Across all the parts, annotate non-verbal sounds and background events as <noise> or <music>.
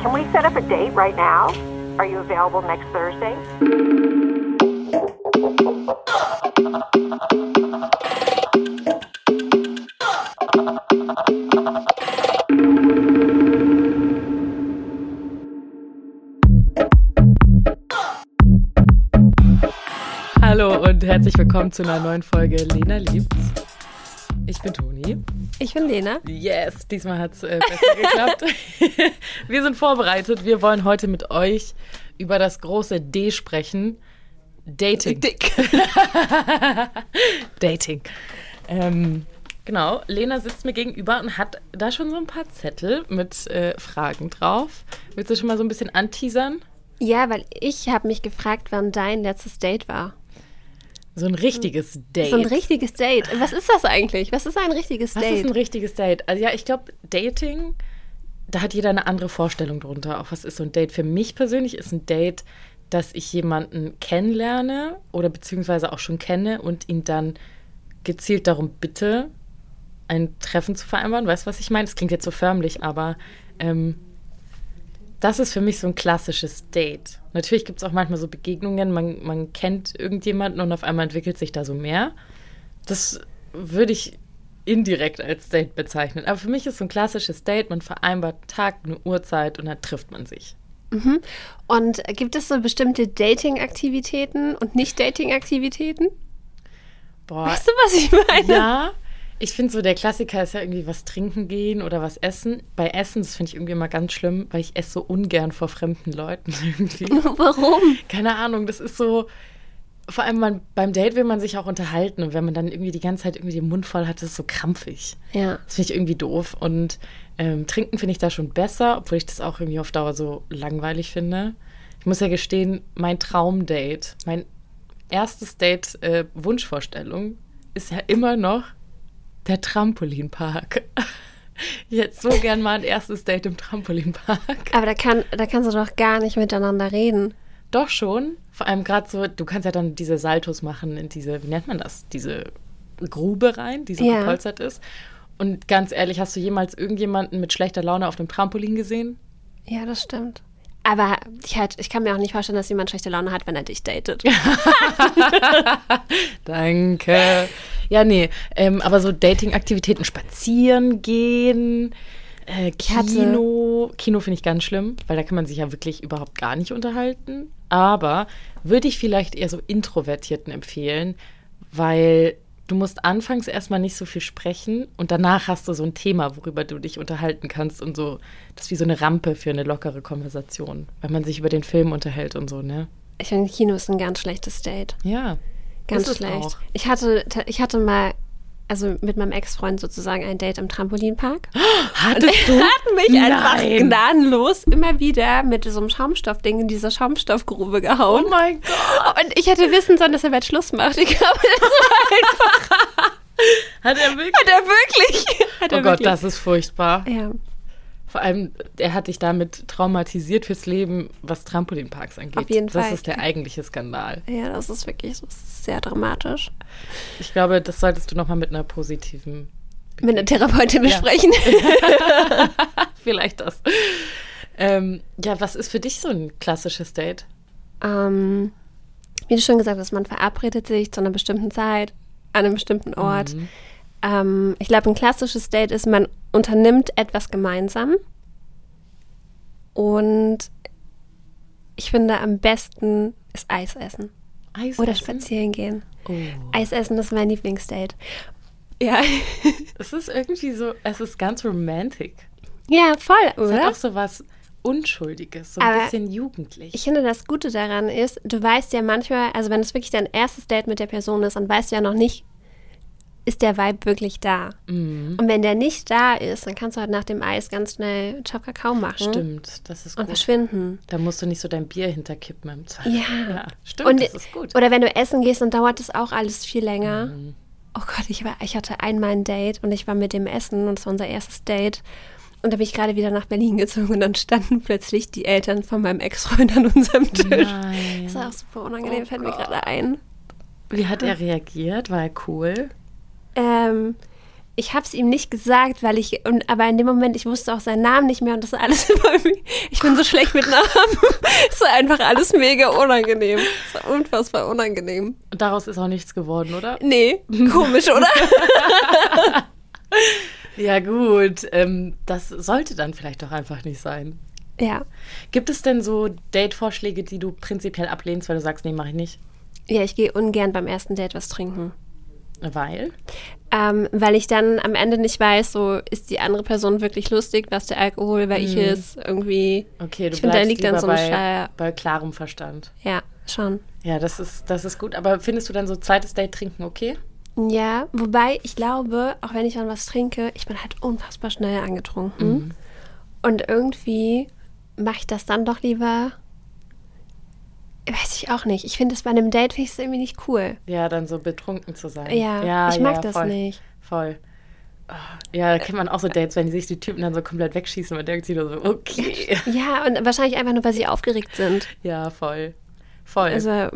can we set up a date right now? Are you available next Thursday? Hallo und herzlich willkommen zu einer neuen Folge Lena liebt's. Ich bin Toni. Ich bin Lena. Yes, diesmal hat es äh, besser geklappt. <laughs> wir sind vorbereitet. Wir wollen heute mit euch über das große D sprechen. Dating. Dick. <laughs> Dating. Ähm, genau, Lena sitzt mir gegenüber und hat da schon so ein paar Zettel mit äh, Fragen drauf. Willst du schon mal so ein bisschen anteasern? Ja, weil ich habe mich gefragt, wann dein letztes Date war. So ein richtiges Date. So ein richtiges Date. Was ist das eigentlich? Was ist ein richtiges Was Date? ist ein richtiges Date? Also ja, ich glaube, Dating, da hat jeder eine andere Vorstellung drunter. Auch was ist so ein Date? Für mich persönlich ist ein Date, dass ich jemanden kennenlerne oder beziehungsweise auch schon kenne und ihn dann gezielt darum bitte, ein Treffen zu vereinbaren. Weißt du, was ich meine? Das klingt jetzt so förmlich, aber ähm, das ist für mich so ein klassisches Date. Natürlich gibt es auch manchmal so Begegnungen, man, man kennt irgendjemanden und auf einmal entwickelt sich da so mehr. Das würde ich indirekt als Date bezeichnen. Aber für mich ist so ein klassisches Date, man vereinbart einen Tag, eine Uhrzeit und dann trifft man sich. Und gibt es so bestimmte Dating-Aktivitäten und Nicht-Dating-Aktivitäten? Boah, Weißt du, was ich meine? ja. Ich finde so, der Klassiker ist ja irgendwie was trinken gehen oder was essen. Bei Essen, das finde ich irgendwie immer ganz schlimm, weil ich esse so ungern vor fremden Leuten <laughs> irgendwie. <laughs> Warum? Keine Ahnung, das ist so. Vor allem man, beim Date will man sich auch unterhalten und wenn man dann irgendwie die ganze Zeit irgendwie den Mund voll hat, ist so krampfig. Ja. Das finde ich irgendwie doof. Und ähm, trinken finde ich da schon besser, obwohl ich das auch irgendwie auf Dauer so langweilig finde. Ich muss ja gestehen, mein Traumdate, mein erstes Date, äh, Wunschvorstellung, ist ja immer noch der Trampolinpark. <laughs> Ich hätte so gern mal ein erstes Date im Trampolinpark. Aber da, kann, da kannst du doch gar nicht miteinander reden. Doch schon. Vor allem gerade so, du kannst ja dann diese Saltos machen in diese, wie nennt man das? Diese Grube rein, die so Ja. gepolstert ist. Und ganz ehrlich, hast du jemals irgendjemanden mit schlechter Laune auf dem Trampolin gesehen? Ja, das stimmt. Aber ich, halt, ich kann mir auch nicht vorstellen, dass jemand schlechte Laune hat, wenn er dich datet. <laughs> Danke. Ja, nee. Ähm, aber so Dating-Aktivitäten, spazieren gehen, äh, Kino. Kino finde ich ganz schlimm, weil da kann man sich ja wirklich überhaupt gar nicht unterhalten. Aber würde ich vielleicht eher so Introvertierten empfehlen, weil du musst anfangs erstmal nicht so viel sprechen und danach hast du so ein Thema, worüber du dich unterhalten kannst und so. Das ist wie so eine Rampe für eine lockere Konversation, weil man sich über den Film unterhält und so, ne? Ich finde, Kino ist ein ganz schlechtes Date. Ja. Ganz schlecht. auch. Ich hatte, ich hatte mal, also mit meinem Ex-Freund sozusagen ein Date im Trampolinpark. <gasps> Hattest du? Er hat mich einfach Nein. gnadenlos immer wieder mit so einem Schaumstoffding in diese Schaumstoffgrube gehauen. Oh mein Gott. Und ich hätte wissen sollen, dass er bald Schluss macht. Ich glaube, das Hat er wirklich? hat er wirklich. Hat Oh er Gott, wirklich. das ist furchtbar. Ja. Vor allem, er hat dich damit traumatisiert fürs Leben, was Trampolinparks angeht. Auf jeden das Fall. ist der eigentliche Skandal. ja, das ist wirklich so sehr dramatisch. Ich glaube, das solltest du nochmal mit einer positiven, Mit einer Therapeutin Ja. besprechen. <laughs> vielleicht das. Ähm, ja, was ist für dich so ein klassisches Date? ähm, wie du schon gesagt hast, man verabredet sich zu einer bestimmten Zeit, an einem bestimmten Ort. Ähm, ich glaube, ein klassisches Date ist, man unternimmt etwas gemeinsam. Und ich finde, am besten ist Eis essen. Eis Oder essen? spazieren gehen. Oh. Eis essen ist mein Lieblingsdate. Ja. <laughs> Es ist irgendwie so, es ist ganz romantic. ja, voll, Es hat oder? auch so was Unschuldiges, so ein Aber bisschen jugendlich. Ich finde, das Gute daran ist, du weißt ja manchmal, also wenn es wirklich dein erstes Date mit der Person ist, dann weißt du ja noch nicht, ist der Vibe wirklich da. Mhm. Und wenn der nicht da ist, dann kannst du halt nach dem Eis ganz schnell Chop Kakao machen Stimmt, das ist und gut. verschwinden. Da musst du nicht so dein Bier hinterkippen im Zweifel. Ja. ja stimmt, Und, das ist gut. Oder wenn du essen gehst, dann dauert das auch alles viel länger. Mhm. Oh Gott, ich, war, ich hatte einmal ein Date und ich war mit dem Essen und es war unser erstes Date. Und da bin ich gerade wieder nach Berlin gezogen und dann standen plötzlich die Eltern von meinem Ex-Freund an unserem Tisch. Nein. Das war auch super unangenehm, Oh fällt mir Gott. gerade ein. Wie hat er reagiert? War er cool? Ähm, ich habe es ihm nicht gesagt, weil ich, und, aber in dem Moment, ich wusste auch seinen Namen nicht mehr und das ist alles <laughs> über mich. Ich bin so schlecht mit Namen. Es war einfach alles mega unangenehm. Es war unfassbar unangenehm. Und daraus ist auch nichts geworden, oder? Nee, komisch, oder? <laughs> Ja, gut. Ähm, das sollte dann vielleicht doch einfach nicht sein. ja. Gibt es denn so Date-Vorschläge, die du prinzipiell ablehnst, weil du sagst, nee, mach ich nicht? Ja, ich gehe ungern beim ersten Date was trinken. Weil? Ähm, weil ich dann am Ende nicht weiß, so ist die andere Person wirklich lustig, was der Alkohol, wer ich ist, irgendwie. Okay, du ich finde, da bleibst liegt dann so ein bei, bei klarem Verstand. Ja, schon. Ja, das ist, das ist gut. Aber findest du dann so zweites Date trinken okay? Ja, wobei ich glaube, auch wenn ich dann was trinke, ich bin halt unfassbar schnell angetrunken. Und irgendwie mache ich das dann doch lieber. Weiß ich auch nicht. Ich finde es bei einem Date finde ich es irgendwie nicht cool. Ja, dann so betrunken zu sein. Ja, ich mag ja, das voll, nicht. Voll. Ah, Ja, da kennt man auch so Dates, wenn die sich die Typen dann so komplett wegschießen und denkt sich nur so, okay. <laughs> Ja, und wahrscheinlich einfach nur, weil sie aufgeregt sind. Ja, voll. Voll. Also,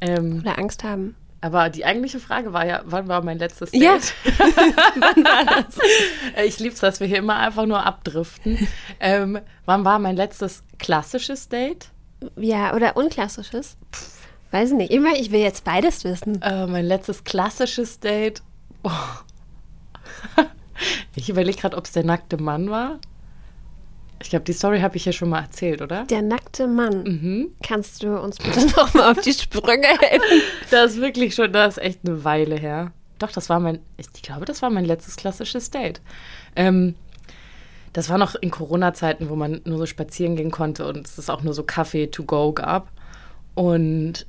ähm, oder Angst haben. Aber die eigentliche Frage war ja, wann war mein letztes Date? Ja. <laughs> wann war das? Äh, Ich lieb's, dass wir hier immer einfach nur abdriften. ähm, wann war mein letztes klassisches Date? Ja, oder unklassisches? Weiß nicht. Immer, ich will jetzt beides wissen. Äh, mein letztes klassisches Date. Oh. <laughs> Ich überlege gerade, ob es der nackte Mann war. Ich glaube, die Story habe ich ja schon mal erzählt, oder? Der nackte Mann. Mhm. Kannst du uns bitte <laughs> nochmal auf die Sprünge helfen? Das ist wirklich schon, das ist echt eine Weile her. Doch, das war mein, ich glaube, das war mein letztes klassisches Date. Ähm, das war noch in Corona-Zeiten, wo man nur so spazieren gehen konnte und es auch nur so Kaffee to go gab. Und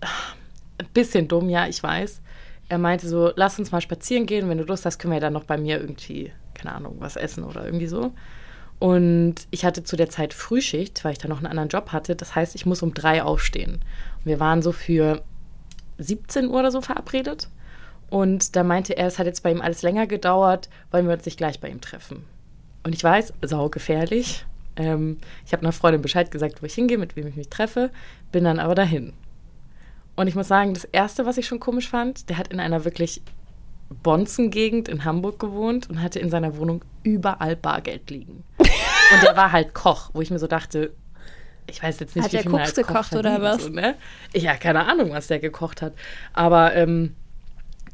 ein bisschen dumm, ja, ich weiß. Er meinte so, lass uns mal spazieren gehen. Wenn du Lust hast, können wir ja dann noch bei mir irgendwie, keine Ahnung, was essen oder irgendwie so. Und ich hatte zu der Zeit Frühschicht, weil ich da noch einen anderen Job hatte. Das heißt, ich muss um drei aufstehen. Und wir waren so für 17 Uhr oder so verabredet. Und da meinte er, es hat jetzt bei ihm alles länger gedauert, wollen wir uns nicht gleich bei ihm treffen. Und ich weiß, saugefährlich. Ähm, ich habe einer Freundin Bescheid gesagt, wo ich hingehe, mit wem ich mich treffe, bin dann aber dahin. Und ich muss sagen, das Erste, was ich schon komisch fand, der hat in einer wirklich Bonzen-Gegend in Hamburg gewohnt und hatte in seiner Wohnung überall Bargeld liegen. Und der war halt Koch, wo ich mir so dachte, ich weiß jetzt nicht, Hat wie der viel Koks gekocht oder was? So, ne? Ja, keine Ahnung, was der gekocht hat. Aber ähm,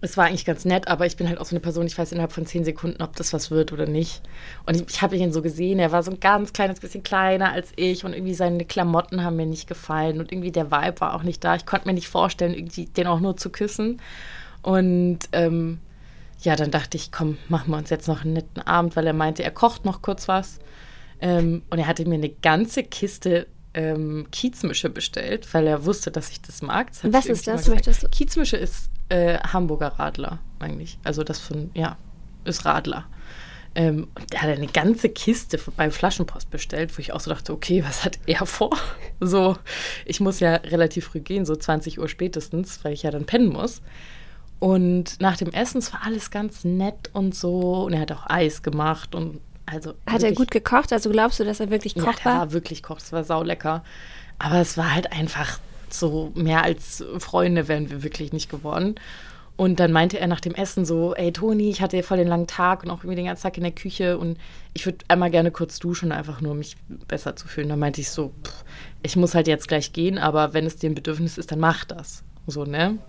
es war eigentlich ganz nett, aber ich bin halt auch so eine Person, ich weiß innerhalb von zehn Sekunden, ob das was wird oder nicht. Und ich, ich habe ihn so gesehen, er war so ein ganz kleines bisschen kleiner als ich und irgendwie seine Klamotten haben mir nicht gefallen und irgendwie der Vibe war auch nicht da. Ich konnte mir nicht vorstellen, irgendwie den auch nur zu küssen. Und ähm, ja, dann dachte ich, komm, machen wir uns jetzt noch einen netten Abend, weil er meinte, er kocht noch kurz was. Ähm, und er hatte mir eine ganze Kiste ähm, Kiezmische bestellt, weil er wusste, dass ich das mag. Das Was ist das? Möchtest du- Kiezmische ist äh, Hamburger Radler eigentlich. Also das von, ja, ist Radler. Ähm, und der hat eine ganze Kiste beim Flaschenpost bestellt, wo ich auch so dachte, okay, was hat er vor? <laughs> So, ich muss ja relativ früh gehen, so 20 Uhr spätestens, weil ich ja dann pennen muss. Und nach dem Essen, es war alles ganz nett und so. Und er hat auch Eis gemacht und also. Hat er wirklich- gut gekocht? Also glaubst du, dass er wirklich ja, Koch der war? war wirklich Koch, es war saulecker. Aber es war halt einfach so, mehr als Freunde wären wir wirklich nicht geworden. Und dann meinte er nach dem Essen so, ey Toni, ich hatte ja voll den langen Tag und auch irgendwie den ganzen Tag in der Küche und ich würde einmal gerne kurz duschen, einfach nur um mich besser zu fühlen. Dann meinte ich so, pff, ich muss halt jetzt gleich gehen, aber wenn es dir ein Bedürfnis ist, dann mach das. So, ne?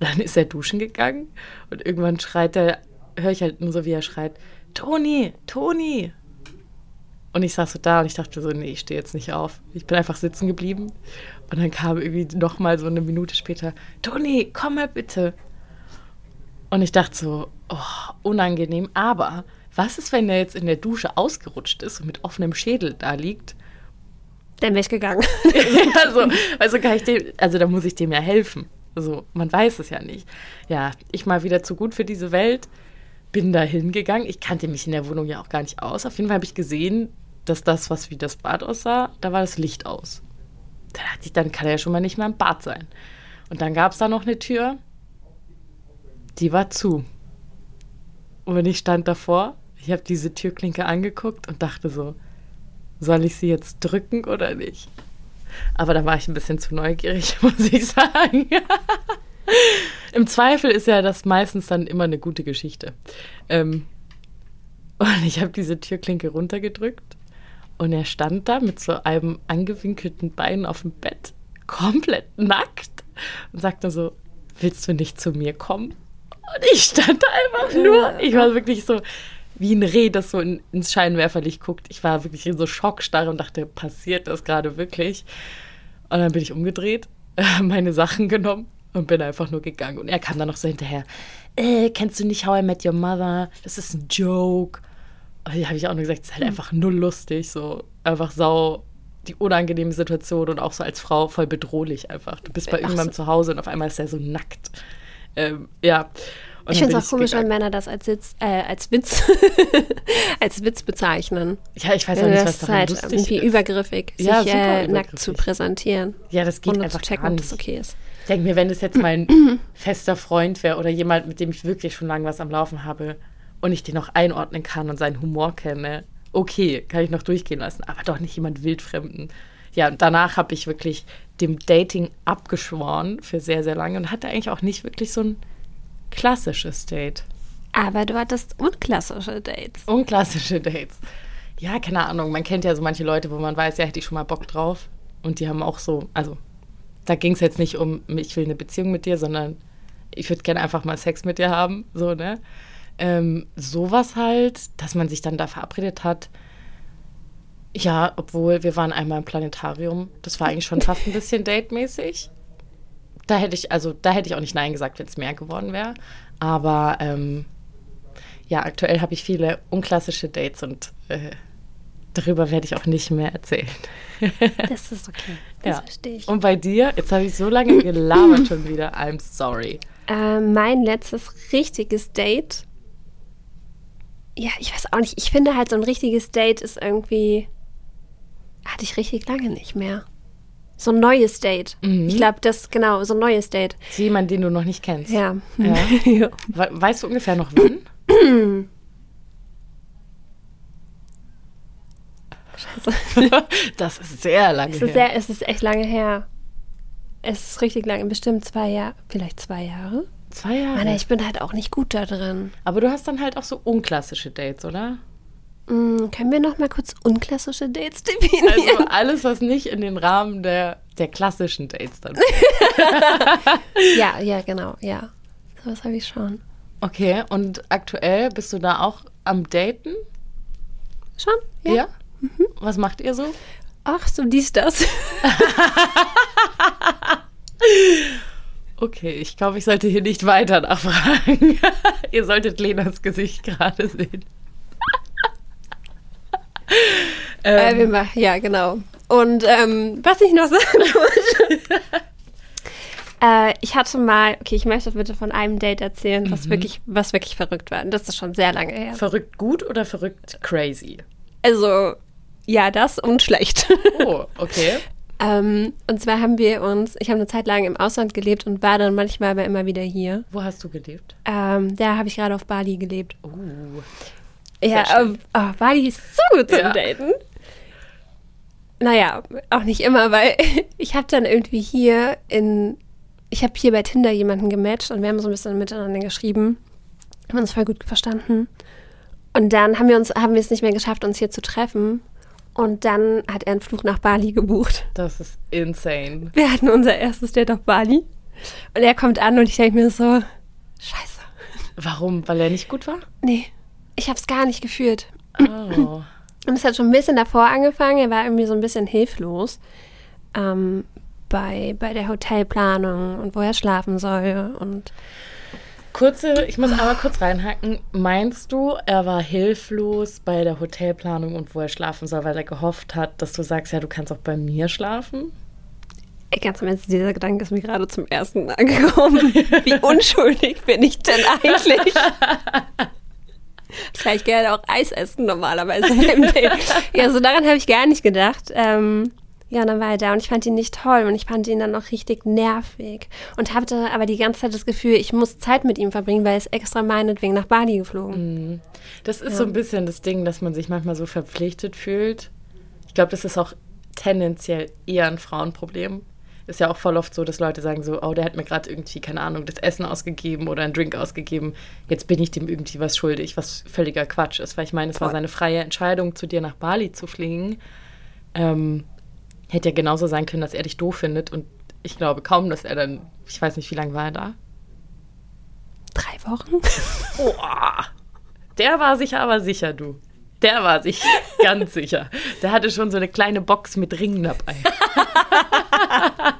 Dann ist er duschen gegangen und irgendwann schreit er, höre ich halt nur so, wie er schreit, Toni, Toni, und ich saß so da und ich dachte so, nee, ich stehe jetzt nicht auf. Ich bin einfach sitzen geblieben. Und dann kam irgendwie noch mal so eine Minute später, Toni, komm mal bitte. Und ich dachte so, oh, unangenehm. Aber was ist, wenn er jetzt in der Dusche ausgerutscht ist und mit offenem Schädel da liegt? Dann wäre ich gegangen. also, <laughs> also kann ich dem, also da muss ich dem ja helfen. Also man weiß es ja nicht. Ja, ich mal wieder zu gut für diese Welt. Bin da hingegangen. Ich kannte mich in der Wohnung ja auch gar nicht aus. Auf jeden Fall habe ich gesehen, dass das, was wie das Bad aussah, da war das Licht aus. Da dachte ich, dann kann er ja schon mal nicht mehr im Bad sein. Und dann gab es da noch eine Tür, die war zu. Und ich stand davor, ich habe diese Türklinke angeguckt und dachte so, soll ich sie jetzt drücken oder nicht? Aber da war ich ein bisschen zu neugierig, <laughs> muss ich sagen. <laughs> Im Zweifel ist ja das meistens dann immer eine gute Geschichte. Ähm, Und ich habe diese Türklinke runtergedrückt und er stand da mit so einem angewinkelten Bein auf dem Bett, komplett nackt und sagte so, willst du nicht zu mir kommen? Und ich stand da einfach nur, ich war wirklich so wie ein Reh, das so in, ins Scheinwerferlicht guckt. Ich war wirklich in so Schockstarre und dachte, passiert das gerade wirklich? Und dann bin ich umgedreht, <laughs> meine Sachen genommen und bin einfach nur gegangen. Und er kam dann noch so hinterher, äh, kennst du nicht How I Met Your Mother? Das ist ein Joke. Und da habe ich auch nur gesagt, es ist halt einfach null lustig, so einfach sau die unangenehme Situation und auch so als Frau voll bedrohlich einfach. Du bist bei Ach irgendjemandem so. zu Hause und auf einmal ist er so nackt. Ähm, ja. Und Ich finde es auch komisch, wenn. Männer das als, Sitz, äh, als Witz <laughs> als Witz bezeichnen. Ja, ich weiß auch nicht, das was ist daran halt lustig irgendwie ist. übergriffig, sich Ja, super äh, nackt übergriffig. zu präsentieren. Ja, das geht ohne einfach zu checken, gar ob nicht. das okay ist. Ich denke mir, wenn das jetzt mein <clears throat> fester Freund wäre oder jemand, mit dem ich wirklich schon lange was am Laufen habe und ich den noch einordnen kann und seinen Humor kenne, okay, kann ich noch durchgehen lassen, aber doch nicht jemand Wildfremden. Ja, und danach habe ich wirklich dem Dating abgeschworen für sehr, sehr lange und hatte eigentlich auch nicht wirklich so ein klassisches Date. Aber du hattest unklassische Dates. Unklassische Dates. Ja, keine Ahnung. Man kennt ja so manche Leute, wo man weiß, ja, hätte ich schon mal Bock drauf. Und die haben auch so, also da ging es jetzt nicht um, ich will eine Beziehung mit dir, sondern ich würde gerne einfach mal Sex mit dir haben. So, ne? Ähm, sowas halt, dass man sich dann da verabredet hat. Ja, obwohl wir waren einmal im Planetarium. Das war eigentlich schon fast ein bisschen <laughs> datemäßig. Da hätte ich, also da hätte ich auch nicht Nein gesagt, wenn es mehr geworden wäre. Aber ähm, ja, aktuell habe ich viele unklassische Dates und äh, darüber werde ich auch nicht mehr erzählen. <laughs> Das ist okay. Das Ja. verstehe ich. Und bei dir, jetzt habe ich so lange gelabert schon wieder. I'm sorry. Äh, mein letztes richtiges Date. Ja, ich weiß auch nicht. Ich finde halt, so ein richtiges Date ist irgendwie. Hatte ich richtig lange nicht mehr. So ein neues Date. Mhm. Ich glaube, das, genau, so ein neues Date. Ist jemand, den du noch nicht kennst? Ja. Ja. <laughs> ja. We weißt du ungefähr noch wann? Scheiße. <laughs> das ist sehr lange Es ist, her. sehr, es ist echt lange her. Es ist richtig lange, bestimmt zwei Jahre, vielleicht zwei Jahre. Zwei Jahre. Mann, ich bin halt auch nicht gut da drin. Aber du hast dann halt auch so unklassische Dates, oder? Hm, können wir noch mal kurz unklassische Dates definieren? Also alles, was nicht in den Rahmen der, der klassischen Dates dann. <laughs> ja, ja, genau, ja. Sowas habe ich schon. Okay, und aktuell bist du da auch am Daten? Schon? Ja. Was macht ihr so? Ach, so dies, das. <laughs> Okay, ich glaube, ich sollte hier nicht weiter nachfragen. <laughs> ihr solltet Lenas Gesicht gerade sehen. Äh, ähm, wir machen, ja, genau. Und ähm, was ich noch sagen <laughs> wollte. äh, ich hatte mal, okay, ich möchte bitte von einem Date erzählen, was, wirklich, was wirklich verrückt war. Und das ist schon sehr lange her. verrückt gut oder verrückt crazy? Also, ja, das und schlecht. Oh, <laughs> okay. ähm, und zwar haben wir uns, ich habe eine Zeit lang im Ausland gelebt und war dann manchmal aber immer wieder hier. Wo hast du gelebt? Ähm, da habe ich gerade auf Bali gelebt. Oh. Ja, schön. ähm, oh, Bali ist so gut zum Ja. Daten. Naja, auch nicht immer, weil <laughs> ich habe dann irgendwie hier in, ich habe hier bei Tinder jemanden gematcht und wir haben so ein bisschen miteinander geschrieben, haben uns voll gut verstanden. Und dann haben wir uns, haben wir es nicht mehr geschafft, uns hier zu treffen. Und dann hat er einen Flug nach Bali gebucht. Das ist insane. Wir hatten unser erstes Date auf Bali. Und er kommt an und ich denke mir so, scheiße. Warum? Weil er nicht gut war? Nee, ich habe es gar nicht gefühlt. Oh. <clears throat> Und es hat schon ein bisschen davor angefangen. Er war irgendwie so ein bisschen hilflos ähm, bei, bei der Hotelplanung und wo er schlafen soll. Und Kurze, ich muss aber kurz reinhacken. Meinst du, er war hilflos bei der Hotelplanung und wo er schlafen soll, weil er gehofft hat, dass du sagst, ja, du kannst auch bei mir schlafen? ganz im Ernst, dieser Gedanke ist mir gerade zum ersten Mal gekommen. <laughs> Wie unschuldig bin ich denn eigentlich? <laughs> <laughs> Klar, ich gerne auch Eis essen normalerweise. <laughs> Ja, so daran habe ich gar nicht gedacht. Ähm, ja, und dann war er da und ich fand ihn nicht toll und ich fand ihn dann auch richtig nervig und hatte aber die ganze Zeit das Gefühl, ich muss Zeit mit ihm verbringen, weil er ist extra meinetwegen nach Bali geflogen. Das ist so ein bisschen das Ding, dass man sich manchmal so verpflichtet fühlt. Ich glaube, das ist auch tendenziell eher ein Frauenproblem. Ist ja auch voll oft so, dass Leute sagen so, oh, der hat mir gerade irgendwie, keine Ahnung, das Essen ausgegeben oder einen Drink ausgegeben. Jetzt bin ich dem irgendwie was schuldig, was völliger Quatsch ist. Weil ich meine, es war seine freie Entscheidung, zu dir nach Bali zu fliegen. Ähm, hätte ja genauso sein können, dass er dich doof findet. Und ich glaube kaum, dass er dann, ich weiß nicht, wie lange war er da? Drei Wochen? <laughs> Boah, der war sich aber sicher, du. Der war sich <laughs> ganz sicher. Der hatte schon so eine kleine Box mit Ringen dabei. <laughs>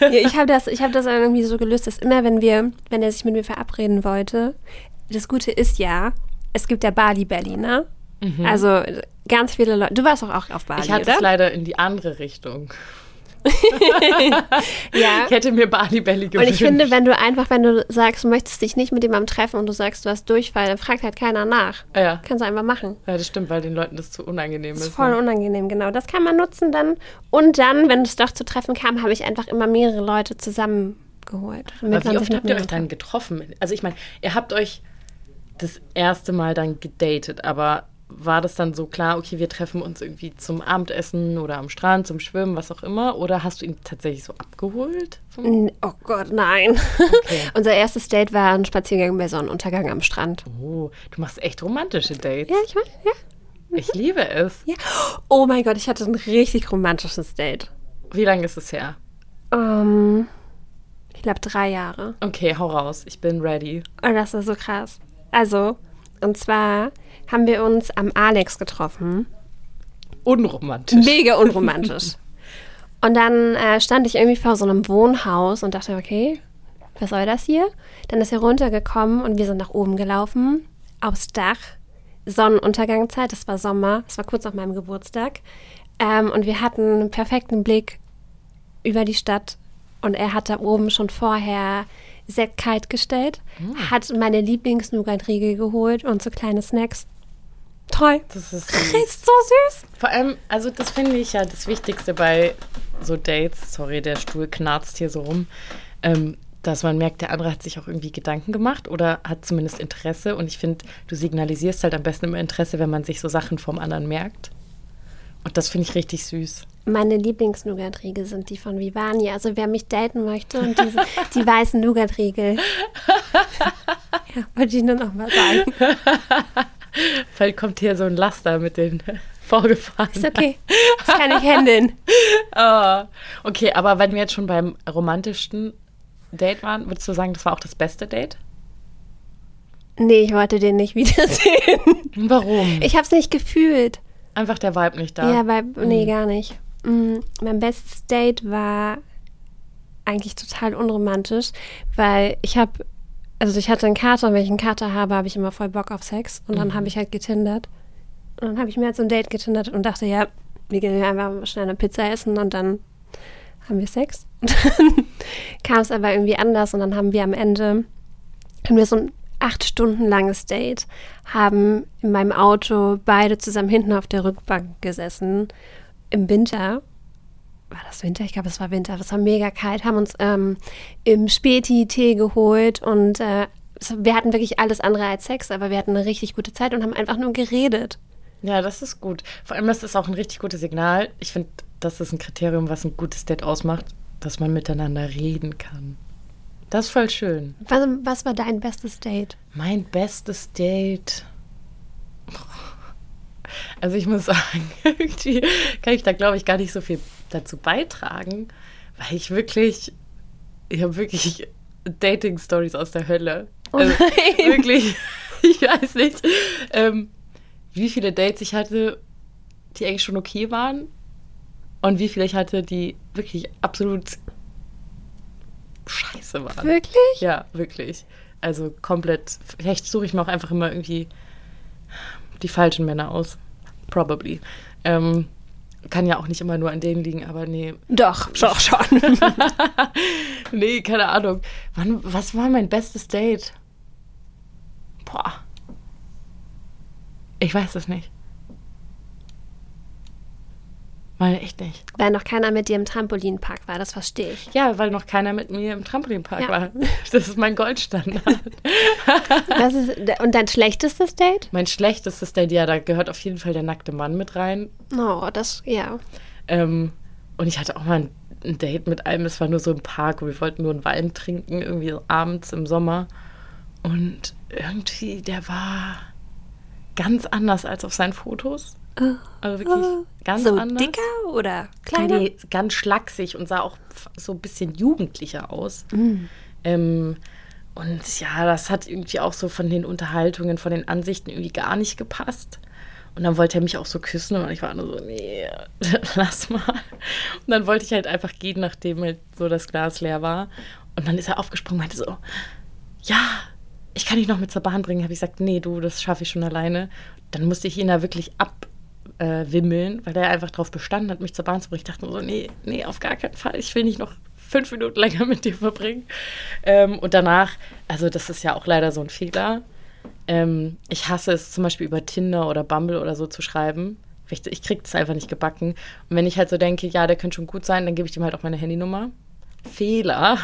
ja, ich habe das, ich hab das irgendwie so gelöst, dass immer, wenn wir, wenn er sich mit mir verabreden wollte, das Gute ist ja, es gibt ja Bali Belly, ne? Also ganz viele Leute. Du warst doch auch auf Bali, Ich hatte oder? es leider in die andere Richtung. <laughs> ja. Ich hätte mir Bali Belly Und gewünscht. ich finde, wenn du einfach, wenn du sagst, du möchtest dich nicht mit jemandem treffen und du sagst, du hast Durchfall, dann fragt halt keiner nach. ja. Kannst du einfach machen. ja, das stimmt, weil den Leuten das zu unangenehm Das ist. ist voll ne? unangenehm, genau. Das kann man nutzen dann. Und dann, wenn es doch zu Treffen kam, habe ich einfach immer mehrere Leute zusammengeholt. damit Aber wie oft habt ihr euch dann getroffen? Also ich meine, ihr habt euch das erste Mal dann gedatet, aber war das dann so klar, okay, wir treffen uns irgendwie zum Abendessen oder am Strand, zum Schwimmen, was auch immer? Oder hast du ihn tatsächlich so abgeholt? Oh Gott, nein. <laughs> Unser erstes Date war ein Spaziergang bei Sonnenuntergang am Strand. Oh, du machst echt romantische Dates. Ja, ich weiß, ja. Ich liebe es. ja. Oh mein Gott, ich hatte ein richtig romantisches Date. Wie lange ist es her? Ähm, ich glaube drei Jahre. Okay, hau raus. Ich bin ready. Und das war so krass. Also, und zwar haben wir uns am Alex getroffen. Unromantisch. Mega unromantisch. <laughs> und dann äh, stand ich irgendwie vor so einem Wohnhaus und dachte, okay, was soll das hier? Dann ist er runtergekommen und wir sind nach oben gelaufen, aufs Dach. Sonnenuntergangszeit, es war Sommer, es war kurz nach meinem Geburtstag. Ähm, und wir hatten einen perfekten Blick über die Stadt. Und er hat da oben schon vorher Sekt kalt gestellt, hat meine Lieblings-Nougat-Riegel geholt und so kleine Snacks. Toll. Das ist <laughs> süß. ist so süß. Vor allem, also das finde ich ja das Wichtigste bei so Dates. Sorry, der Stuhl knarzt hier so rum. Ähm, dass man merkt, der andere hat sich auch irgendwie Gedanken gemacht oder hat zumindest Interesse. Und ich finde, du signalisierst halt am besten immer Interesse, wenn man sich so Sachen vom anderen merkt. Und das finde ich richtig süß. Meine Lieblings-Nougat-Riegel sind die von Vivani. Also wer mich daten möchte und diese, die weißen Nougat-Riegel. <laughs> ja, wollte ich nur noch mal sagen. <laughs> Vielleicht kommt hier so ein Laster mit den vorgefahren. Ist okay. Das kann ich handeln. Ah, <laughs> okay, aber wenn wir jetzt schon beim romantischsten Date waren, würdest du sagen, das war auch das beste Date? Nee, ich wollte den nicht wiedersehen. Warum? Ich habe es nicht gefühlt. Einfach der Vibe nicht da. Ja, weil, nee, gar nicht. Mm, mein bestes Date war eigentlich total unromantisch, weil ich habe, also ich hatte einen Kater und wenn ich einen Kater habe, habe ich immer voll Bock auf Sex und dann habe ich halt getindert. Und dann habe ich mir halt so ein Date getindert und dachte, ja, wir gehen einfach schnell eine Pizza essen und dann haben wir Sex. Und <laughs> dann kam es aber irgendwie anders und dann haben wir am Ende, haben wir so ein acht Stunden langes Date, haben in meinem Auto beide zusammen hinten auf der Rückbank gesessen. Im Winter. War das Winter? Ich glaube, es war Winter. Es war mega kalt. Haben uns ähm, im Späti Tee geholt und äh, wir hatten wirklich alles andere als Sex, aber wir hatten eine richtig gute Zeit und haben einfach nur geredet. Ja, das ist gut. Vor allem, das ist auch ein richtig gutes Signal. Ich finde, das ist ein Kriterium, was ein gutes Date ausmacht, dass man miteinander reden kann. Das ist voll schön. Was, was war dein bestes Date? Mein bestes Date. Also ich muss <laughs> sagen, irgendwie kann ich da, glaube ich, gar nicht so viel dazu beitragen, weil ich wirklich, ich habe wirklich Dating-Stories aus der Hölle. Also nein. wirklich, <laughs> ich weiß nicht, ähm, wie viele Dates ich hatte, die eigentlich schon okay waren und wie viele ich hatte, die wirklich absolut scheiße waren. Wirklich? Ja, wirklich. Also komplett. Vielleicht suche ich mir auch einfach immer irgendwie die falschen Männer aus. Probably. Ähm, kann ja auch nicht immer nur an denen liegen, aber nee. Doch, doch schon. <laughs> nee, keine Ahnung. Wann, was war mein bestes Date? Boah. Ich weiß es nicht. Meine echt nicht. Weil noch keiner mit dir im Trampolinpark war, das verstehe ich. Ja, weil noch keiner mit mir im Trampolinpark Ja. war. <laughs> Das ist mein Goldstandard. Das ist, und dein schlechtestes Date? mein schlechtestes Date, ja, da gehört auf jeden Fall der nackte Mann mit rein. Oh, das, ja. Ähm, und ich hatte auch mal ein ein Date mit einem, es war nur so ein Park und wir wollten nur einen Wein trinken, irgendwie abends im Sommer. Und irgendwie, der war ganz anders als auf seinen Fotos. Also wirklich ganz so anders. dicker oder kleiner? Nee, ganz schlaksig und sah auch so ein bisschen jugendlicher aus. Ähm, und ja, das hat irgendwie auch so von den Unterhaltungen, von den Ansichten irgendwie gar nicht gepasst. Und dann wollte er mich auch so küssen und ich war nur so, nee, <laughs> lass mal. Und dann wollte ich halt einfach gehen, nachdem halt so das Glas leer war. Und dann ist er aufgesprungen und meinte so, ja, ich kann dich noch mit zur Bahn bringen. Habe ich gesagt, nee, du, das schaffe ich schon alleine. Dann musste ich ihn da wirklich abwimmeln, äh, wimmeln, weil er einfach darauf bestanden hat, mich zur Bahn zu bringen. Ich dachte nur so, nee, nee, auf gar keinen Fall. Ich will nicht noch fünf Minuten länger mit dir verbringen. Ähm, und danach, also das ist ja auch leider so ein Fehler. Ähm, ich hasse es zum Beispiel über Tinder oder Bumble oder so zu schreiben. Ich, ich kriege das einfach nicht gebacken. Und wenn ich halt so denke, ja, der könnte schon gut sein, dann gebe ich ihm halt auch meine Handynummer. Fehler,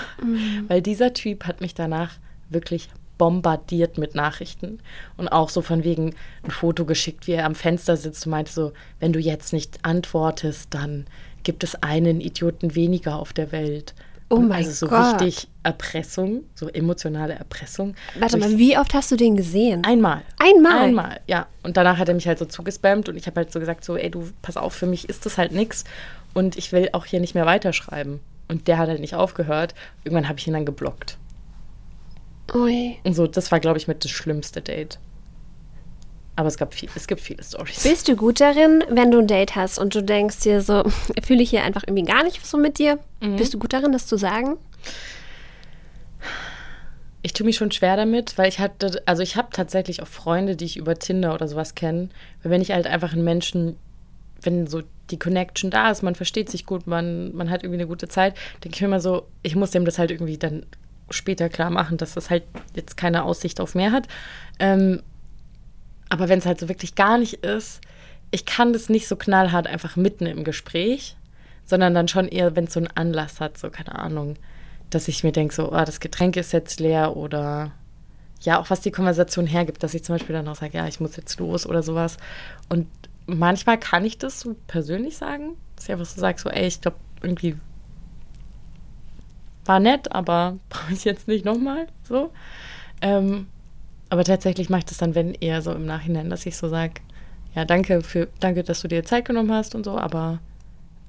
weil dieser Typ hat mich danach wirklich bombardiert mit Nachrichten und auch so von wegen ein Foto geschickt, wie er am Fenster sitzt und meinte so, wenn du jetzt nicht antwortest, dann gibt es einen Idioten weniger auf der Welt. Oh mein also so Gott. richtig Erpressung, so emotionale Erpressung. Warte ich- mal, wie oft hast du den gesehen? Einmal. Einmal? Einmal, ja. Und danach hat er mich halt so zugespammt und ich habe halt so gesagt, so, ey, du, pass auf, für mich ist das halt nix und ich will auch hier nicht mehr weiterschreiben. Und der hat halt nicht aufgehört. Irgendwann habe ich ihn dann geblockt. Ui. Und so, das war, glaube ich, mit das schlimmste Date. Aber es, gab viel, es gibt viele Stories. Bist du gut darin, wenn du ein Date hast und du denkst dir so, <laughs> fühle ich hier einfach irgendwie gar nicht so mit dir? Mhm. Bist du gut darin, das zu sagen? Ich tue mich schon schwer damit, weil ich hatte, also ich habe tatsächlich auch Freunde, die ich über Tinder oder sowas kenne. Weil wenn ich halt einfach einen Menschen, wenn so die Connection da ist, man versteht sich gut, man, man hat irgendwie eine gute Zeit, denke ich mir immer so, ich muss dem das halt irgendwie dann später klar machen, dass das halt jetzt keine Aussicht auf mehr hat. Ähm, aber wenn es halt so wirklich gar nicht ist, ich kann das nicht so knallhart einfach mitten im Gespräch, sondern dann schon eher, wenn es so einen Anlass hat, so keine Ahnung, dass ich mir denke, so, ah, das Getränk ist jetzt leer oder ja, auch was die Konversation hergibt, dass ich zum Beispiel dann auch sage, ja, ich muss jetzt los oder sowas. Und manchmal kann ich das so persönlich sagen, dass ich einfach so sage, so, ey, ich glaube, irgendwie war nett, aber <laughs> brauche ich jetzt nicht nochmal so. Ähm, aber tatsächlich mache ich das dann, wenn eher so im Nachhinein, dass ich so sage, ja, danke für, danke, dass du dir Zeit genommen hast und so, aber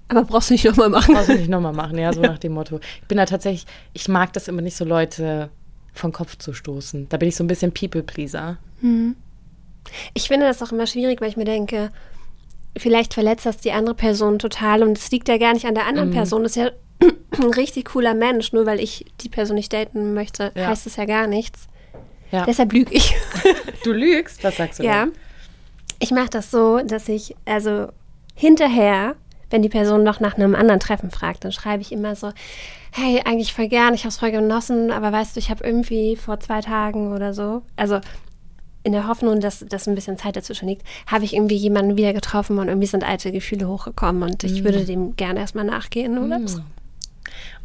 Aber brauchst du nicht nochmal machen. brauchst du nicht nochmal <laughs> machen, ja, so nach dem Motto. Ich bin da tatsächlich, ich mag das immer nicht so, Leute vom Kopf zu stoßen. Da bin ich so ein bisschen People-Pleaser. Ich finde das auch immer schwierig, weil ich mir denke, vielleicht verletzt das die andere Person total und es liegt ja gar nicht an der anderen Person. Das ist ja ein richtig cooler Mensch. Nur weil ich die Person nicht daten möchte, Ja. heißt das ja gar nichts. Ja. Deshalb lüge ich. <laughs> Du lügst? Was sagst du ja. denn? Ich mache das so, dass ich, also hinterher, wenn die Person noch nach einem anderen Treffen fragt, dann schreibe ich immer so, hey, eigentlich voll gern, ich habe es voll genossen, aber weißt du, ich habe irgendwie vor zwei Tagen oder so, also in der Hoffnung, dass, dass ein bisschen Zeit dazwischen liegt, habe ich irgendwie jemanden wieder getroffen und irgendwie sind alte Gefühle hochgekommen und ich würde dem gerne erstmal nachgehen oder so.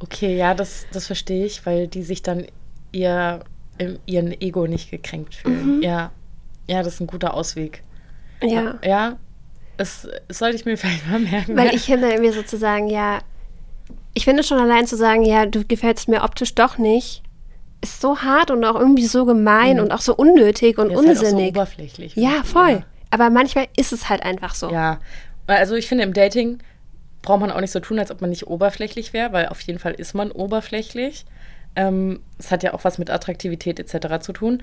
Okay, ja, das, das verstehe ich, weil die sich dann ihr, im, ihren Ego nicht gekränkt fühlen. Ja. ja, das ist ein guter Ausweg. Ja. Ja, das, das sollte ich mir <laughs> vielleicht mal merken. Weil ich finde mir sozusagen, ja, ich finde schon allein zu sagen, ja, du gefällst mir optisch doch nicht, ist so hart und auch irgendwie so gemein und auch so unnötig und Ja, ist halt so unsinnig. oberflächlich. ja, voll. Aber manchmal ist es halt einfach so. Ja, also ich finde, im Dating braucht man auch nicht so tun, als ob man nicht oberflächlich wäre, weil auf jeden Fall ist man oberflächlich. Ähm, Es hat ja auch was mit Attraktivität etc. zu tun.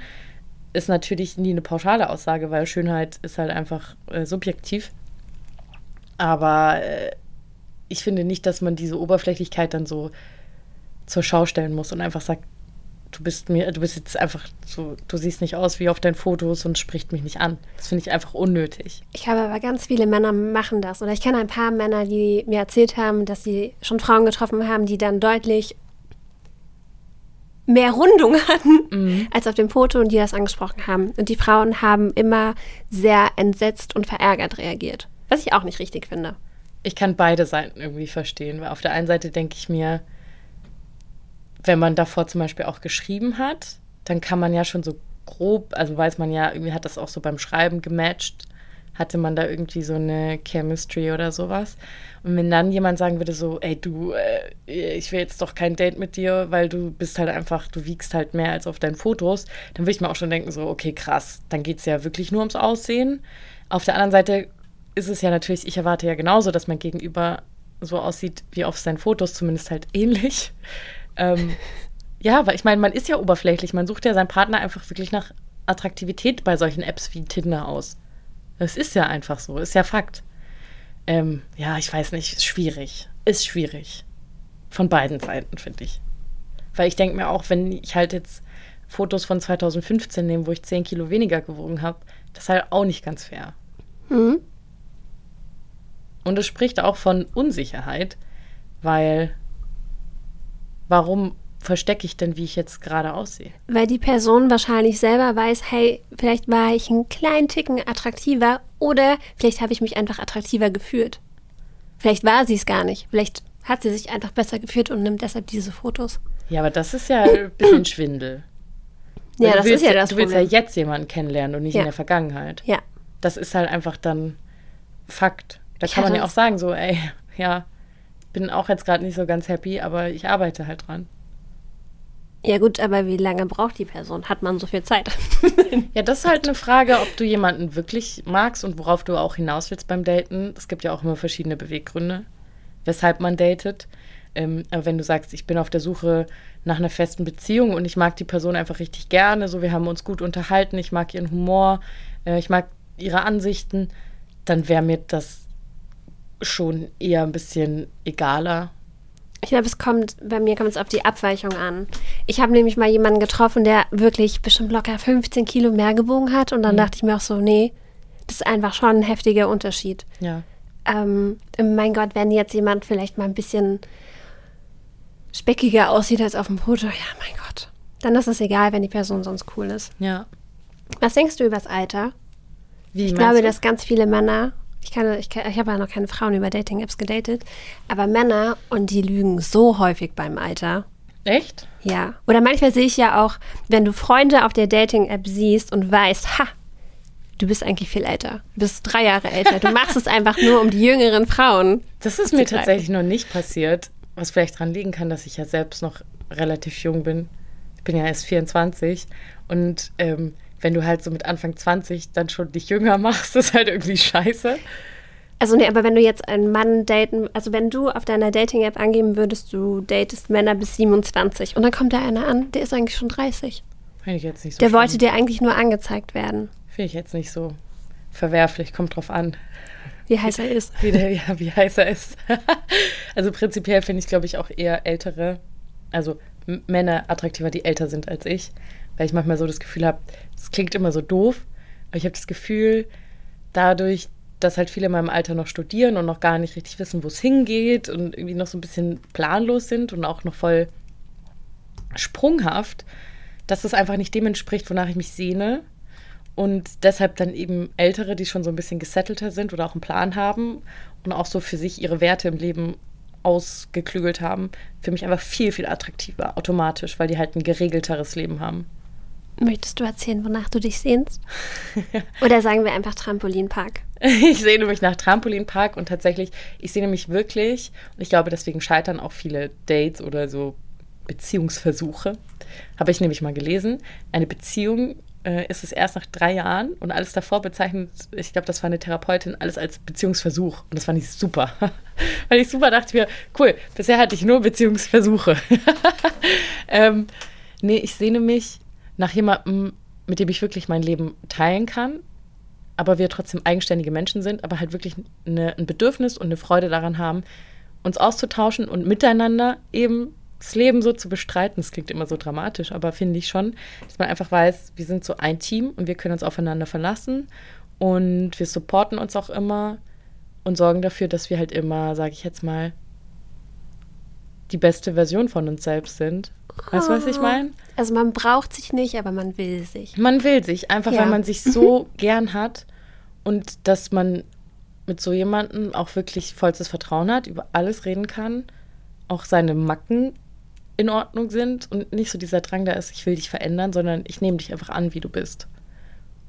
Ist natürlich nie eine pauschale Aussage, weil Schönheit ist halt einfach äh, subjektiv. Aber äh, ich finde nicht, dass man diese Oberflächlichkeit dann so zur Schau stellen muss und einfach sagt, du bist mir, du bist jetzt einfach so, du siehst nicht aus wie auf deinen Fotos und spricht mich nicht an. Das finde ich einfach unnötig. Ich habe aber ganz viele Männer machen das. Oder ich kenne ein paar Männer, die mir erzählt haben, dass sie schon Frauen getroffen haben, die dann deutlich mehr Rundung <laughs> hatten als auf dem Foto und die das angesprochen haben. Und die Frauen haben immer sehr entsetzt und verärgert reagiert. Was ich auch nicht richtig finde. ich kann beide Seiten irgendwie verstehen, weil auf der einen Seite denke ich mir, wenn man davor zum Beispiel auch geschrieben hat, dann kann man ja schon so grob, also weiß man ja, irgendwie hat das auch so beim Schreiben gematcht, hatte man da irgendwie so eine Chemistry oder sowas. Und wenn dann jemand sagen würde so, ey du, äh, ich will jetzt doch kein Date mit dir, weil du bist halt einfach, du wiegst halt mehr als auf deinen Fotos, dann würde ich mir auch schon denken so, okay krass, dann geht es ja wirklich nur ums Aussehen. Auf der anderen Seite ist es ja natürlich, ich erwarte ja genauso, dass mein Gegenüber so aussieht wie auf seinen Fotos, zumindest halt ähnlich. Ähm, ja, weil ich meine, man ist ja oberflächlich, man sucht ja seinen Partner einfach wirklich nach Attraktivität bei solchen Apps wie Tinder aus. Das ist ja einfach so, ist ja Fakt. Ähm, ja, ich weiß nicht, ist schwierig. Ist schwierig. Von beiden Seiten, finde ich. Weil ich denke mir auch, wenn ich halt jetzt Fotos von 2015 nehme, wo ich 10 Kilo weniger gewogen habe, das ist halt auch nicht ganz fair. Mhm. Und es spricht auch von Unsicherheit, weil warum verstecke ich denn, wie ich jetzt gerade aussehe? Weil die Person wahrscheinlich selber weiß, hey, vielleicht war ich einen kleinen Ticken attraktiver oder vielleicht habe ich mich einfach attraktiver gefühlt. Vielleicht war sie es gar nicht. Vielleicht hat sie sich einfach besser gefühlt und nimmt deshalb diese Fotos. Ja, aber das ist ja ein <clears throat> bisschen Schwindel. Ja, das willst, ist ja das Du willst ja jetzt jemanden kennenlernen und nicht ja. in der Vergangenheit. Ja. Das ist halt einfach dann Fakt. Da Ich kann man ja auch sagen, so, ey, <laughs> ja, bin auch jetzt gerade nicht so ganz happy, aber ich arbeite halt dran. Ja gut, aber wie lange braucht die Person? Hat man so viel Zeit? <laughs> Ja, das ist halt eine Frage, ob du jemanden wirklich magst und worauf du auch hinaus willst beim Daten. Es gibt ja auch immer verschiedene Beweggründe, weshalb man datet. Ähm, aber wenn du sagst, ich bin auf der Suche nach einer festen Beziehung und ich mag die Person einfach richtig gerne, so wir haben uns gut unterhalten, ich mag ihren Humor, äh, ich mag ihre Ansichten, dann wäre mir das schon eher ein bisschen egaler. Ich glaube, es kommt, bei mir kommt es auf die Abweichung an. Ich habe nämlich mal jemanden getroffen, der wirklich bestimmt locker 15 Kilo mehr gewogen hat. Und dann dachte ich mir auch so, nee, das ist einfach schon ein heftiger Unterschied. Ja. Ähm, mein Gott, wenn jetzt jemand vielleicht mal ein bisschen speckiger aussieht als auf dem Foto, ja, mein Gott. Dann ist es egal, wenn die Person sonst cool ist. Ja. Was denkst du übers Alter? Wie Ich glaube, du? dass ganz viele Männer, ich, kann, ich, kann, ich habe ja noch keine Frauen über Dating-Apps gedatet, aber Männer, und die lügen so häufig beim Alter. Echt? Ja. Oder manchmal sehe ich ja auch, wenn du Freunde auf der Dating-App siehst und weißt, ha, du bist eigentlich viel älter. Du bist drei Jahre älter. Du machst es einfach nur um die jüngeren Frauen. Das ist mir greifen. tatsächlich noch nicht passiert, was vielleicht daran liegen kann, dass ich ja selbst noch relativ jung bin. Ich bin ja erst 24 und ähm, wenn du halt so mit Anfang 20 dann schon dich jünger machst, <laughs> ist halt irgendwie scheiße. Also nee, aber wenn du jetzt einen Mann daten, also wenn du auf deiner Dating-App angeben würdest, du datest Männer bis 27 und dann kommt da einer an, der ist eigentlich schon 30. Finde ich jetzt nicht so Der schlimm. wollte dir eigentlich nur angezeigt werden, Finde ich jetzt nicht so verwerflich, kommt drauf an, wie heiß er ist. wie, der, ja, wie heiß er ist. <laughs> also prinzipiell finde ich, glaube ich, auch eher ältere, also Männer attraktiver, die älter sind als ich, weil ich manchmal so das Gefühl habe, klingt immer so doof, aber ich habe das Gefühl, dadurch, dass halt viele in meinem Alter noch studieren und noch gar nicht richtig wissen, wo es hingeht und irgendwie noch so ein bisschen planlos sind und auch noch voll sprunghaft, dass das einfach nicht dem entspricht, wonach ich mich sehne. Und deshalb dann eben Ältere, die schon so ein bisschen gesettelter sind oder auch einen Plan haben und auch so für sich ihre Werte im Leben ausgeklügelt haben, für mich einfach viel, viel attraktiver automatisch, weil die halt ein geregelteres Leben haben. Möchtest du erzählen, wonach du dich sehnst? Oder sagen wir einfach Trampolinpark? <laughs> Ich sehne mich nach Trampolinpark und tatsächlich, ich sehne mich wirklich, und ich glaube, deswegen scheitern auch viele Dates oder so Beziehungsversuche. Habe ich nämlich mal gelesen. Eine Beziehung äh, ist es erst nach drei Jahren und alles davor bezeichnet, ich glaube, das war eine Therapeutin, alles als Beziehungsversuch. Und das fand ich super. <laughs> Weil ich super dachte mir, cool, bisher hatte ich nur Beziehungsversuche. <laughs> ähm, nee, ich sehne mich nach jemandem, mit dem ich wirklich mein Leben teilen kann, aber wir trotzdem eigenständige Menschen sind, aber halt wirklich eine, ein Bedürfnis und eine Freude daran haben, uns auszutauschen und miteinander eben das Leben so zu bestreiten. Das klingt immer so dramatisch, aber finde ich schon, dass man einfach weiß, wir sind so ein Team und wir können uns aufeinander verlassen und wir supporten uns auch immer und sorgen dafür, dass wir halt immer, sage ich jetzt mal, die beste Version von uns selbst sind. Weißt du, was ich meine? Also man braucht sich nicht, aber man will sich. Man will sich, einfach Ja. weil man sich so <laughs> gern hat und dass man mit so jemandem auch wirklich vollstes Vertrauen hat, über alles reden kann, auch seine Macken in Ordnung sind und nicht so dieser Drang da ist, ich will dich verändern, sondern ich nehme dich einfach an, wie du bist.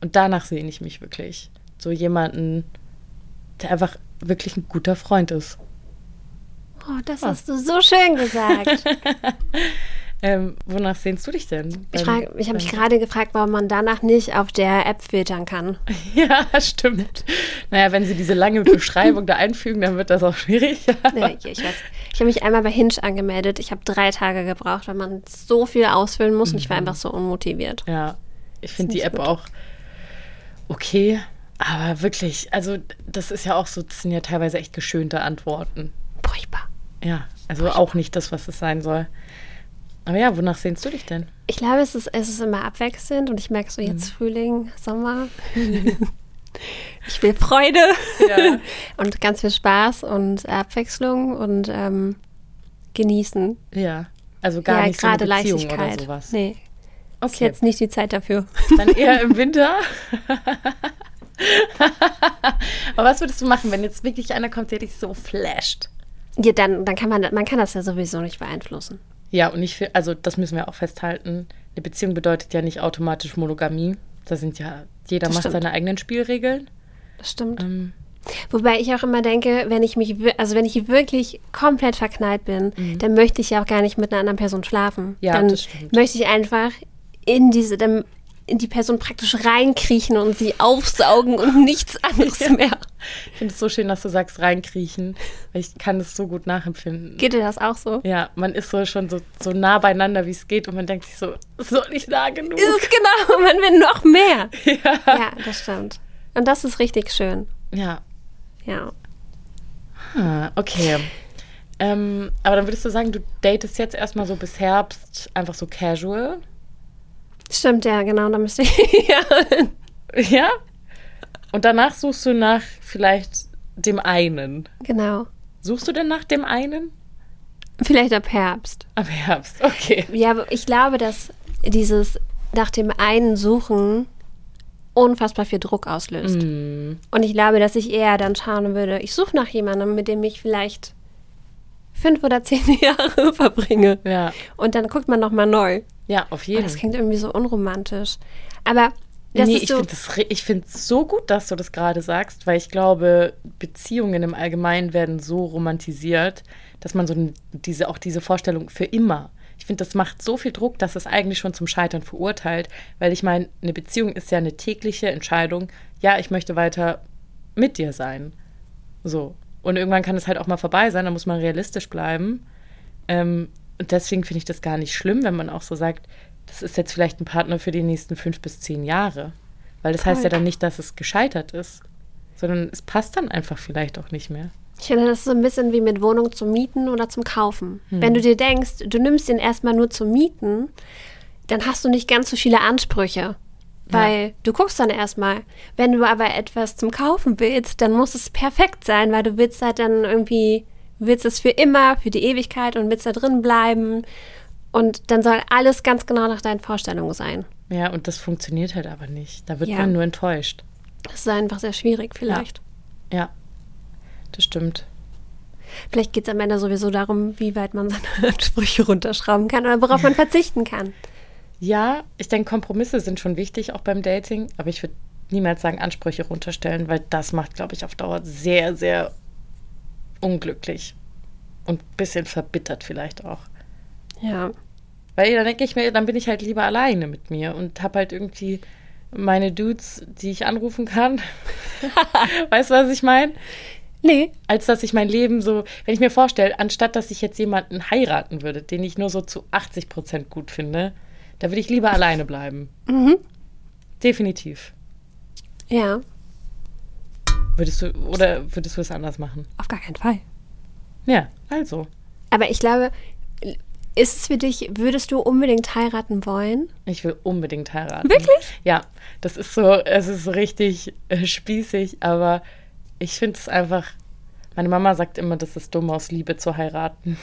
Und danach sehne ich mich wirklich. So jemanden, der einfach wirklich ein guter Freund ist. Oh, das hast du so schön gesagt. <laughs> Ähm, wonach sehnst du dich denn? Ich, ich habe mich gerade gefragt, warum man danach nicht auf der App filtern kann. <laughs> Ja, stimmt. Naja, wenn sie diese lange Beschreibung da einfügen, dann wird das auch schwierig. <laughs> Nee, ich weiß. Ich habe mich einmal bei Hinge angemeldet. Ich habe drei Tage gebraucht, weil man so viel ausfüllen muss und ich war einfach so unmotiviert. Ja, ich finde die App gut. auch okay, aber wirklich, also das ist ja auch so, das sind ja teilweise echt geschönte Antworten. Furchtbar. Ja, also auch nicht das, was es sein soll. Aber ja, wonach sehnst du dich denn? Ich glaube, es ist, es ist immer abwechselnd und ich merke so jetzt Frühling, Sommer. <laughs> ich will Freude Ja. <laughs> und ganz viel Spaß und Abwechslung und ähm, genießen. Ja, also gar ja, nicht so eine gerade Beziehung Leichtigkeit. oder sowas. Nee, ist okay, jetzt nicht die Zeit dafür. dann eher im Winter. <laughs> Aber was würdest du machen, wenn jetzt wirklich einer kommt, der dich so flasht? Ja, dann, dann kann man, man kann das ja sowieso nicht beeinflussen. Ja, und ich finde, also das müssen wir auch festhalten. Eine Beziehung bedeutet ja nicht automatisch Monogamie. Da sind ja, jeder Das macht stimmt. seine eigenen Spielregeln. Das stimmt. Ähm, Wobei ich auch immer denke, wenn ich mich, also wenn ich wirklich komplett verknallt bin, dann möchte ich ja auch gar nicht mit einer anderen Person schlafen. Mhm. Ja, dann das stimmt. möchte ich einfach in diese, dann in die Person praktisch reinkriechen und sie aufsaugen und nichts anderes mehr. ich finde es so schön, dass du sagst, reinkriechen. Ich kann das so gut nachempfinden. Geht dir das auch so? ja, man ist so schon so, so nah beieinander, wie es geht. Und man denkt sich so, doch nicht nah genug. Ist es genau, man will noch mehr. <laughs> Ja. Ja, das stimmt. Und das ist richtig schön. Ja. Ja. Ah, okay. Ähm, aber dann würdest du sagen, du datest jetzt erstmal so bis Herbst einfach so casual? Stimmt, ja, genau. Da müsste ich. <laughs> ja. Ja? Und danach suchst du nach vielleicht dem einen. Genau. Suchst du denn nach dem einen? Vielleicht ab Herbst. Am Herbst, okay. Ja, aber ich glaube, dass dieses nach dem einen Suchen unfassbar viel Druck auslöst. Mm, Und ich glaube, dass ich eher dann schauen würde, ich suche nach jemandem, mit dem ich vielleicht fünf oder zehn <laughs> Jahre verbringe. ja. Und dann guckt man nochmal neu. Ja, auf Oh, jeden das Fall. klingt irgendwie so unromantisch. Aber das nee, ist ich so. finde es ich so gut, dass du das gerade sagst, weil ich glaube, Beziehungen im Allgemeinen werden so romantisiert, dass man so diese, auch diese Vorstellung für immer. Ich finde, das macht so viel Druck, dass es eigentlich schon zum Scheitern verurteilt, weil ich meine, eine Beziehung ist ja eine tägliche Entscheidung. Ja, ich möchte weiter mit dir sein. So. Und irgendwann kann es halt auch mal vorbei sein, da muss man realistisch bleiben. Ähm, und deswegen finde ich das gar nicht schlimm, wenn man auch so sagt, das ist jetzt vielleicht ein Partner für die nächsten fünf bis zehn Jahre. Weil das heißt Voll. ja dann nicht, dass es gescheitert ist, sondern es passt dann einfach vielleicht auch nicht mehr. Ich finde, das ist so ein bisschen wie mit Wohnung zum Mieten oder zum Kaufen. Hm. Wenn du dir denkst, du nimmst den erstmal nur zum Mieten, dann hast du nicht ganz so viele Ansprüche. Weil du guckst dann erstmal. Wenn du aber etwas zum Kaufen willst, dann muss es perfekt sein, weil du willst halt dann irgendwie, willst es für immer, für die Ewigkeit und willst da drin bleiben. Und dann soll alles ganz genau nach deinen Vorstellungen sein. Ja, und das funktioniert halt aber nicht. Da wird Ja. man nur enttäuscht. Das ist einfach sehr schwierig vielleicht. Ja, das stimmt. Vielleicht geht es am Ende sowieso darum, wie weit man seine <laughs> Ansprüche runterschrauben kann oder worauf man verzichten kann. Ja, ich denke, Kompromisse sind schon wichtig, auch beim Dating. Aber ich würde niemals sagen, Ansprüche runterstellen, weil das macht, glaube ich, auf Dauer sehr, sehr unglücklich. Und ein bisschen verbittert vielleicht auch. Ja. Weil dann denke ich mir, dann bin ich halt lieber alleine mit mir und habe halt irgendwie meine Dudes, die ich anrufen kann. <laughs> weißt du, was ich meine? Nee. Als dass ich mein Leben so, wenn ich mir vorstelle, anstatt dass ich jetzt jemanden heiraten würde, den ich nur so zu 80 Prozent gut finde, da würde ich lieber alleine bleiben. Definitiv. Ja, Würdest du, oder würdest du es anders machen? auf gar keinen Fall. Ja, also. Aber ich glaube, ist es für dich, würdest du unbedingt heiraten wollen? Ich will unbedingt heiraten. Wirklich? Ja, das ist so, es ist so richtig äh, spießig, aber ich finde es einfach. Meine Mama sagt immer, das ist dumm aus Liebe zu heiraten.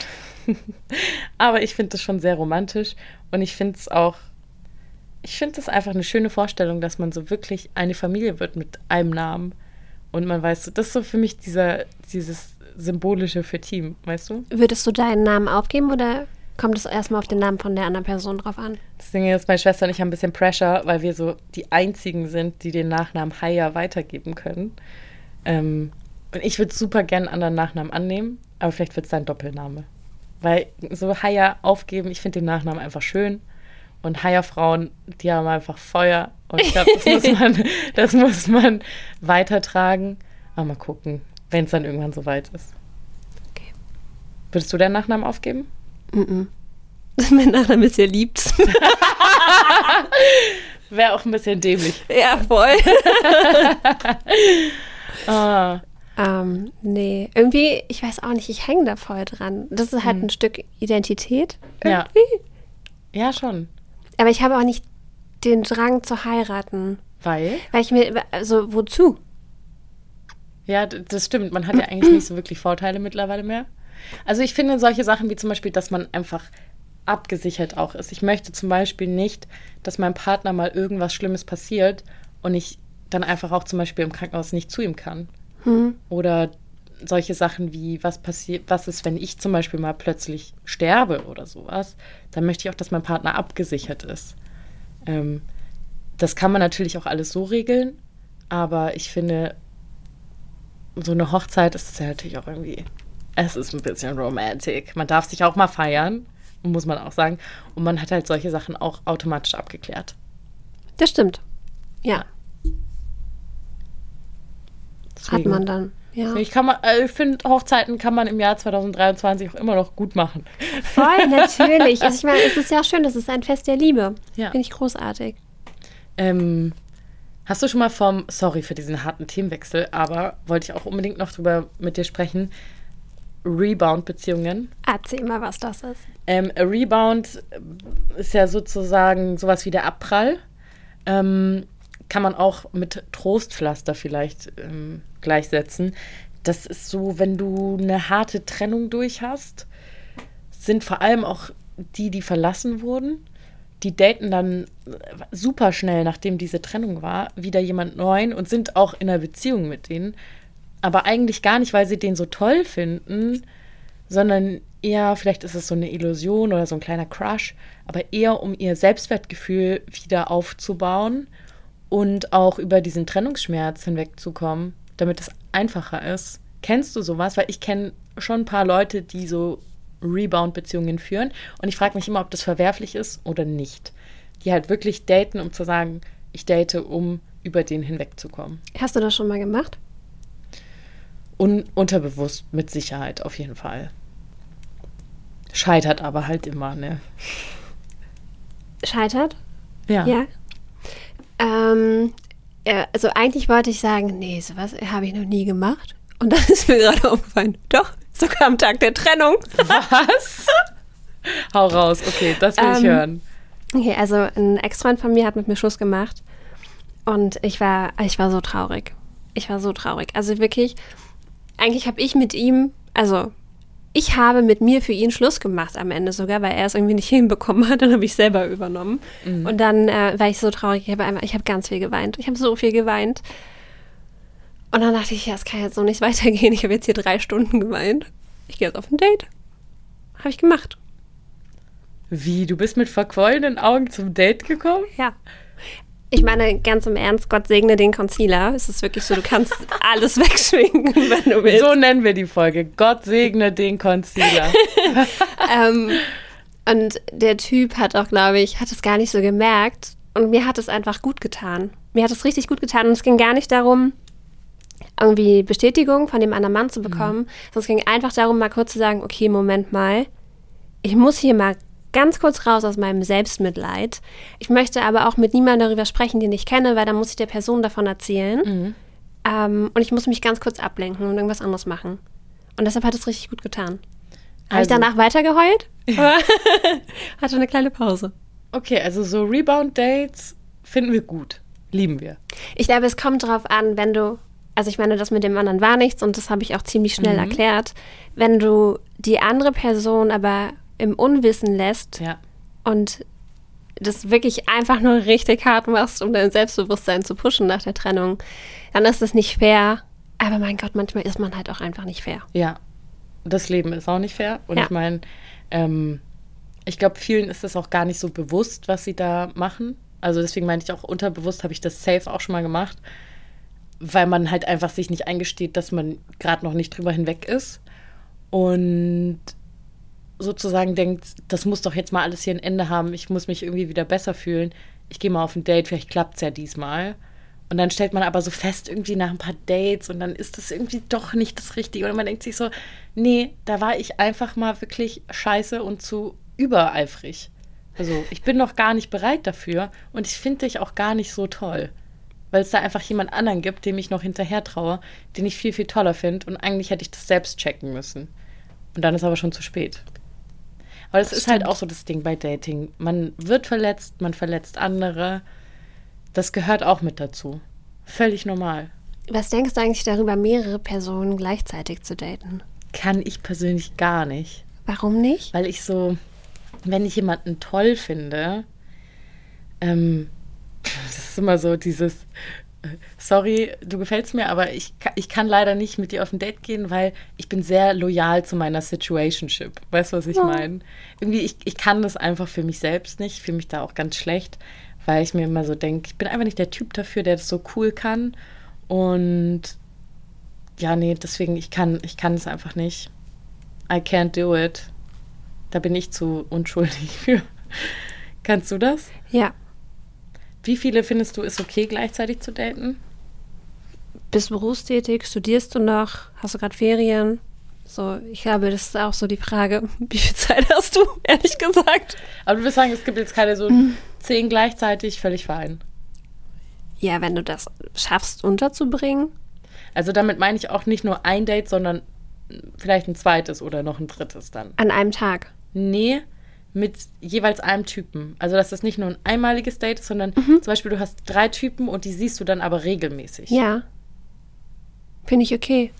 <laughs> aber ich finde es schon sehr romantisch und ich finde es auch. Ich finde es einfach eine schöne Vorstellung, dass man so wirklich eine Familie wird mit einem Namen. Und man weiß, das ist so für mich dieser, dieses Symbolische für Team, weißt du? Würdest du deinen Namen aufgeben oder kommt es erstmal auf den Namen von der anderen Person drauf an. Das Ding ist, meine Schwester und ich haben ein bisschen Pressure, weil wir so die einzigen sind, die den Nachnamen Haya weitergeben können. Ähm, und ich würde super gerne einen anderen Nachnamen annehmen, aber vielleicht wird es sein Doppelname. Weil so Haya aufgeben, ich finde den Nachnamen einfach schön. Und Haya-Frauen, die haben einfach Feuer. Und ich glaube, das, muss <laughs> man, das muss man weitertragen. Aber mal gucken, wenn es dann irgendwann soweit ist. Okay. Würdest du deinen Nachnamen aufgeben? <laughs> mein Nachname ist ja liebt. <laughs> Wäre auch ein bisschen dämlich. ja, voll. Ah, ähm, nee, irgendwie, ich weiß auch nicht, ich hänge da voll dran. Das ist halt ein Stück Identität Ja. irgendwie. ja, schon. Aber ich habe auch nicht den Drang zu heiraten. Weil? Weil ich mir, also wozu? Ja, das stimmt. Man hat ja eigentlich nicht so wirklich Vorteile mittlerweile mehr. Also ich finde solche Sachen wie zum Beispiel, dass man einfach abgesichert auch ist. Ich möchte zum Beispiel nicht, dass meinem Partner mal irgendwas Schlimmes passiert und ich dann einfach auch zum Beispiel im Krankenhaus nicht zu ihm kann. Oder solche Sachen wie, was passiert, was ist, wenn ich zum Beispiel mal plötzlich sterbe oder sowas, dann möchte ich auch, dass mein Partner abgesichert ist. Ähm, das kann man natürlich auch alles so regeln, aber ich finde, so eine Hochzeit ist ja natürlich auch irgendwie, es ist ein bisschen romantic. Man darf sich auch mal feiern, muss man auch sagen. Und man hat halt solche Sachen auch automatisch abgeklärt. Das stimmt. Ja, hat Deswegen- man dann. Ja. Ich, kann man, äh, ich finde, Hochzeiten kann man im Jahr 2023 auch immer noch gut machen. Voll, <laughs> natürlich. Also ich meine, es ist ja auch schön, das ist ein Fest der Liebe. Ja. Finde ich großartig. Ähm, hast du schon mal vom, sorry für diesen harten Themenwechsel, aber wollte ich auch unbedingt noch drüber mit dir sprechen, Rebound-Beziehungen? Erzähl mal, was das ist. Ähm, Rebound ist ja sozusagen sowas wie der Abprall. Ähm, kann man auch mit Trostpflaster vielleicht ähm, gleichsetzen. Das ist so, wenn du eine harte Trennung durch hast, sind vor allem auch die, die verlassen wurden, die daten dann super schnell, nachdem diese Trennung war, wieder jemand neuen und sind auch in einer Beziehung mit denen. Aber eigentlich gar nicht, weil sie den so toll finden, sondern eher, vielleicht ist es so eine Illusion oder so ein kleiner Crush, aber eher um ihr Selbstwertgefühl wieder aufzubauen und auch über diesen Trennungsschmerz hinwegzukommen, damit es einfacher ist. Kennst du sowas? Weil ich kenne schon ein paar Leute, die so Rebound-Beziehungen führen und ich frage mich immer, ob das verwerflich ist oder nicht. Die halt wirklich daten, um zu sagen, ich date, um über den hinwegzukommen. Hast du das schon mal gemacht? Un unterbewusst mit Sicherheit auf jeden Fall. Scheitert aber halt immer, ne? Scheitert? Ja. Ja. Ähm, ja, also eigentlich wollte ich sagen, nee, sowas habe ich noch nie gemacht. Und dann <laughs> ist mir gerade aufgefallen, doch, sogar am Tag der Trennung. Was? Hau raus, okay, das will ich Ähm, hören. Okay, also ein Ex-Freund von mir hat mit mir Schluss gemacht. Und ich war, ich war so traurig. Ich war so traurig. Also wirklich, eigentlich habe ich mit ihm, also ich habe mit mir für ihn Schluss gemacht am Ende sogar, weil er es irgendwie nicht <laughs> hinbekommen hat. Dann habe ich selber übernommen. Und dann äh, war ich so traurig. Ich habe einfach, ich habe ganz viel geweint. Ich habe so viel geweint. Und dann dachte ich, ja, es kann jetzt so nicht <laughs> weitergehen. Ich habe jetzt hier drei Stunden geweint. Ich gehe jetzt auf ein Date. Habe ich gemacht. Wie, du bist mit verquollenen Augen zum Date gekommen? Ja. Ich meine, ganz im Ernst, Gott segne den Concealer. Es ist wirklich so, du kannst <laughs> alles wegschminken, wenn du willst. So nennen wir die Folge. Gott segne den Concealer. <laughs> Ähm, und der Typ hat auch, glaube ich, hat es gar nicht so gemerkt. Und mir hat es einfach gut getan. Mir hat es richtig gut getan. Und es ging gar nicht darum, irgendwie Bestätigung von dem anderen Mann zu bekommen, sondern es ging einfach darum, mal kurz zu sagen, okay, Moment mal, ich muss hier mal ganz kurz raus aus meinem Selbstmitleid. Ich möchte aber auch mit niemandem darüber sprechen, den ich kenne, weil dann muss ich der Person davon erzählen. Ähm, und ich muss mich ganz kurz ablenken und irgendwas anderes machen. Und deshalb hat es richtig gut getan. Habe ich Also- danach weitergeheult? <laughs> <laughs> Hatte eine kleine Pause. Okay, also so Rebound-Dates finden wir gut. Lieben wir. Ich glaube, es kommt darauf an, wenn du, also ich meine, das mit dem anderen war nichts und das habe ich auch ziemlich schnell Mhm. erklärt. Wenn du die andere Person aber im Unwissen lässt Ja. und das wirklich einfach nur richtig hart machst, um dein Selbstbewusstsein zu pushen nach der Trennung, dann ist das nicht fair. Aber mein Gott, manchmal ist man halt auch einfach nicht fair. Ja, das Leben ist auch nicht fair. Und Ja. ich meine, ähm, Ich glaube, vielen ist das auch gar nicht so bewusst, was sie da machen. Also deswegen meinte ich auch unterbewusst habe ich das safe auch schon mal gemacht, weil man halt einfach sich nicht eingesteht, dass man gerade noch nicht drüber hinweg ist und sozusagen denkt, das muss doch jetzt mal alles hier ein Ende haben, ich muss mich irgendwie wieder besser fühlen. Ich gehe mal auf ein Date, vielleicht klappt es ja diesmal. Und dann stellt man aber so fest, irgendwie nach ein paar Dates und dann ist das irgendwie doch nicht das Richtige. Und man denkt sich so, nee, da war ich einfach mal wirklich scheiße und zu übereifrig. Also ich bin noch gar nicht bereit dafür und ich finde dich auch gar nicht so toll. Weil es da einfach jemand anderen gibt, dem ich noch hinterher traue, den ich viel, viel toller finde und eigentlich hätte ich das selbst checken müssen. Und dann ist aber schon zu spät. Aber das, das ist halt stimmt. halt auch so das Ding bei Dating. Man wird verletzt, man verletzt andere. Das gehört auch mit dazu. Völlig normal. Was denkst du eigentlich darüber, mehrere Personen gleichzeitig zu daten? Kann ich persönlich gar nicht. Warum nicht? Weil ich so, wenn ich jemanden toll finde, ähm, <laughs> das ist immer so dieses, sorry, du gefällst mir, aber ich, ich kann leider nicht mit dir auf ein Date gehen, weil ich bin sehr loyal zu meiner Situationship. Weißt du, was ich ja. meine? Irgendwie, ich, ich kann das einfach für mich selbst nicht, fühle mich da auch ganz schlecht, weil ich mir immer so denke, ich bin einfach nicht der Typ dafür, der das so cool kann. Und ja, nee, deswegen, ich kann, ich kann es einfach nicht. I can't do it. Da bin ich zu unschuldig <laughs> für. Kannst du das? Ja. Wie viele findest du ist okay, gleichzeitig zu daten? Bist du berufstätig? Studierst du noch? Hast du gerade Ferien? So, ich glaube, das ist auch so die Frage, <laughs> wie viel Zeit hast du, <laughs> ehrlich gesagt? Aber du würdest sagen, es gibt jetzt keine so mhm. zehn gleichzeitig, völlig fein. Ja, wenn du das schaffst, unterzubringen. Also damit meine ich auch nicht nur ein Date, sondern vielleicht ein zweites oder noch ein drittes dann. An einem Tag? Nee, mit jeweils einem Typen. Also, dass das nicht nur ein einmaliges Date ist, sondern mhm. zum Beispiel, du hast drei Typen und die siehst du dann aber regelmäßig. Ja. Finde ich okay.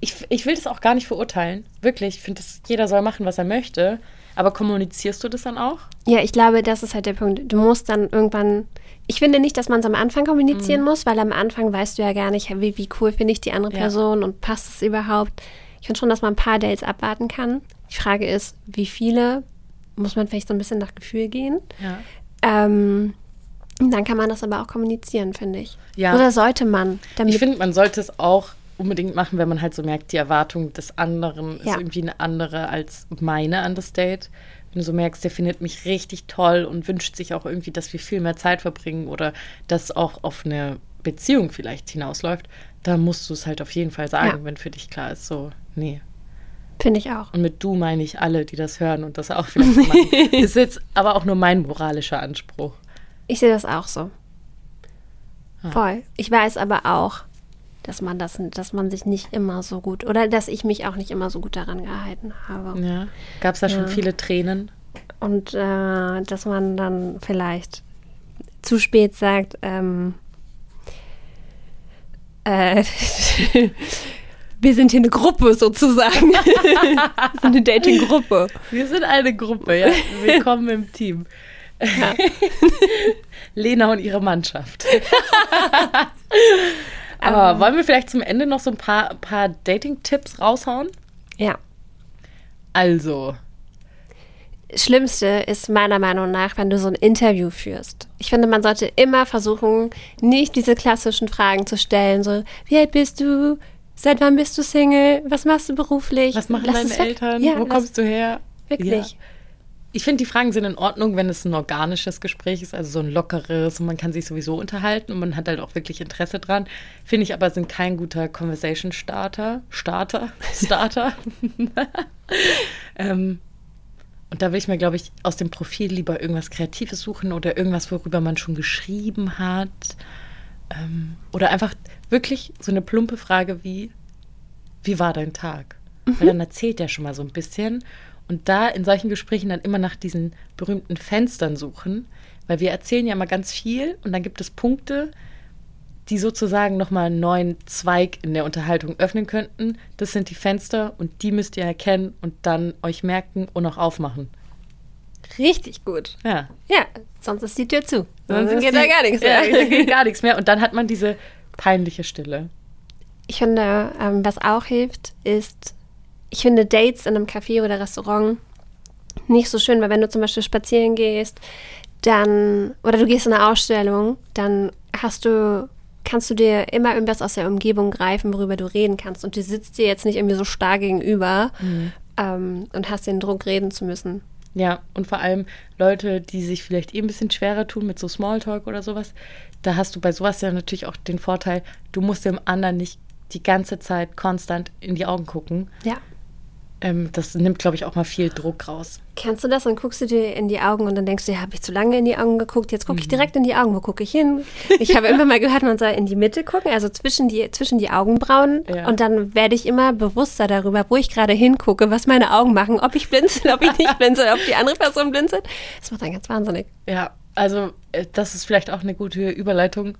Ich, ich will das auch gar nicht verurteilen. Wirklich. Ich finde, jeder soll machen, was er möchte. Aber kommunizierst du das dann auch? Ja, ich glaube, das ist halt der Punkt. Du musst dann irgendwann. Ich finde nicht, dass man es am Anfang kommunizieren mhm. muss, weil am Anfang weißt du ja gar nicht, wie, wie cool finde ich die andere Person ja. und passt es überhaupt. Ich finde schon, dass man ein paar Dates abwarten kann. Die Frage ist, wie viele? Muss man vielleicht so ein bisschen nach Gefühl gehen? Ja. Ähm, dann kann man das aber auch kommunizieren, finde ich. Ja. Oder sollte man? ich finde, man sollte es auch unbedingt machen, wenn man halt so merkt, die Erwartung des anderen ja. ist irgendwie eine andere als meine an das Date. Wenn du so merkst, der findet mich richtig toll und wünscht sich auch irgendwie, dass wir viel mehr Zeit verbringen oder dass auch auf eine Beziehung vielleicht hinausläuft, da musst du es halt auf jeden Fall sagen, ja. wenn für dich klar ist, so, nee. Finde ich auch. Und mit du meine ich alle, die das hören und das auch vielleicht machen. <laughs> ist jetzt aber auch nur mein moralischer Anspruch. Ich sehe das auch so. Ah. Voll. Ich weiß aber auch, dass man das, dass man sich nicht immer so gut oder dass ich mich auch nicht immer so gut daran gehalten habe. Ja. Gab es da ja. schon viele Tränen? Und äh, dass man dann vielleicht zu spät sagt, ähm, äh, <laughs> wir sind hier eine Gruppe sozusagen. <laughs> wir sind eine Dating-Gruppe. Wir sind eine Gruppe, ja. Willkommen im Team. Ja. <laughs> Lena und ihre Mannschaft. <laughs> Aber ähm. wollen wir vielleicht zum Ende noch so ein paar, paar Dating-Tipps raushauen? Ja. Also, Schlimmste ist meiner Meinung nach, wenn du so ein Interview führst. Ich finde, man sollte immer versuchen, nicht diese klassischen Fragen zu stellen, so, wie alt bist du? Seit wann bist du Single? Was machst du beruflich? Was machen lass deine Eltern? Ja, Wo kommst du her? Wirklich. Ja. Ich finde, die Fragen sind in Ordnung, wenn es ein organisches Gespräch ist, also so ein lockeres und man kann sich sowieso unterhalten und man hat halt auch wirklich Interesse dran. Finde ich aber, sind kein guter Conversation Starter. Starter? <laughs> Starter? <laughs> ähm, und da will ich mir, glaube ich, aus dem Profil lieber irgendwas Kreatives suchen oder irgendwas, worüber man schon geschrieben hat. Ähm, oder einfach wirklich so eine plumpe Frage wie, wie war dein Tag? Mhm. Weil dann erzählt er schon mal so ein bisschen. Und da in solchen Gesprächen dann immer nach diesen berühmten Fenstern suchen, weil wir erzählen ja mal ganz viel und dann gibt es Punkte, die sozusagen nochmal einen neuen Zweig in der Unterhaltung öffnen könnten. Das sind die Fenster und die müsst ihr erkennen und dann euch merken und auch aufmachen. Richtig gut. Ja. Ja, sonst ist die Tür zu. Sonst, sonst geht da gar nichts mehr. Ja, geht gar nichts mehr. Und dann hat man diese peinliche Stille. Ich finde, ähm, was auch hilft, ist, ich finde Dates in einem Café oder Restaurant nicht so schön, weil wenn du zum Beispiel spazieren gehst, dann, oder du gehst in eine Ausstellung, dann hast du, kannst du dir immer irgendwas aus der Umgebung greifen, worüber du reden kannst. Und du sitzt dir jetzt nicht irgendwie so starr gegenüber ähm, und hast den Druck, reden zu müssen. Ja, und vor allem Leute, die sich vielleicht eh ein bisschen schwerer tun mit so Smalltalk oder sowas, da hast du bei sowas ja natürlich auch den Vorteil, du musst dem anderen nicht die ganze Zeit konstant in die Augen gucken. Ja. Ähm, das nimmt, glaube ich, auch mal viel Druck raus. Kennst du das? Dann guckst du dir in die Augen und dann denkst du, ja, habe ich zu lange in die Augen geguckt? Jetzt gucke ich direkt in die Augen. Wo gucke ich hin? Ich habe immer mal gehört, man soll in die Mitte gucken, also zwischen die, zwischen die Augenbrauen. Ja. Und dann werde ich immer bewusster darüber, wo ich gerade hingucke, was meine Augen machen, ob ich blinzel, ob ich nicht blinzel, ob die andere Person blinzelt. Das macht dann ganz wahnsinnig. Ja, also äh, das ist vielleicht auch eine gute Überleitung.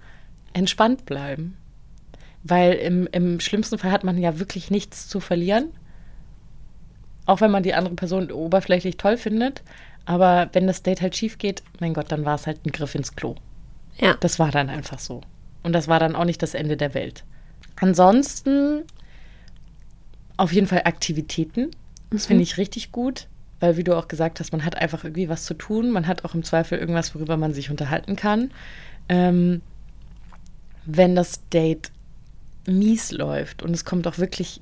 Entspannt bleiben. Weil im, im schlimmsten Fall hat man ja wirklich nichts zu verlieren. Auch wenn man die andere Person oberflächlich toll findet. Aber wenn das Date halt schief geht, mein Gott, dann war es halt ein Griff ins Klo. Ja. Das war dann einfach so. Und das war dann auch nicht das Ende der Welt. Ansonsten auf jeden Fall Aktivitäten. Das finde ich richtig gut, weil wie du auch gesagt hast, man hat einfach irgendwie was zu tun. Man hat auch im Zweifel irgendwas, worüber man sich unterhalten kann. Ähm, wenn das Date mies läuft und es kommt auch wirklich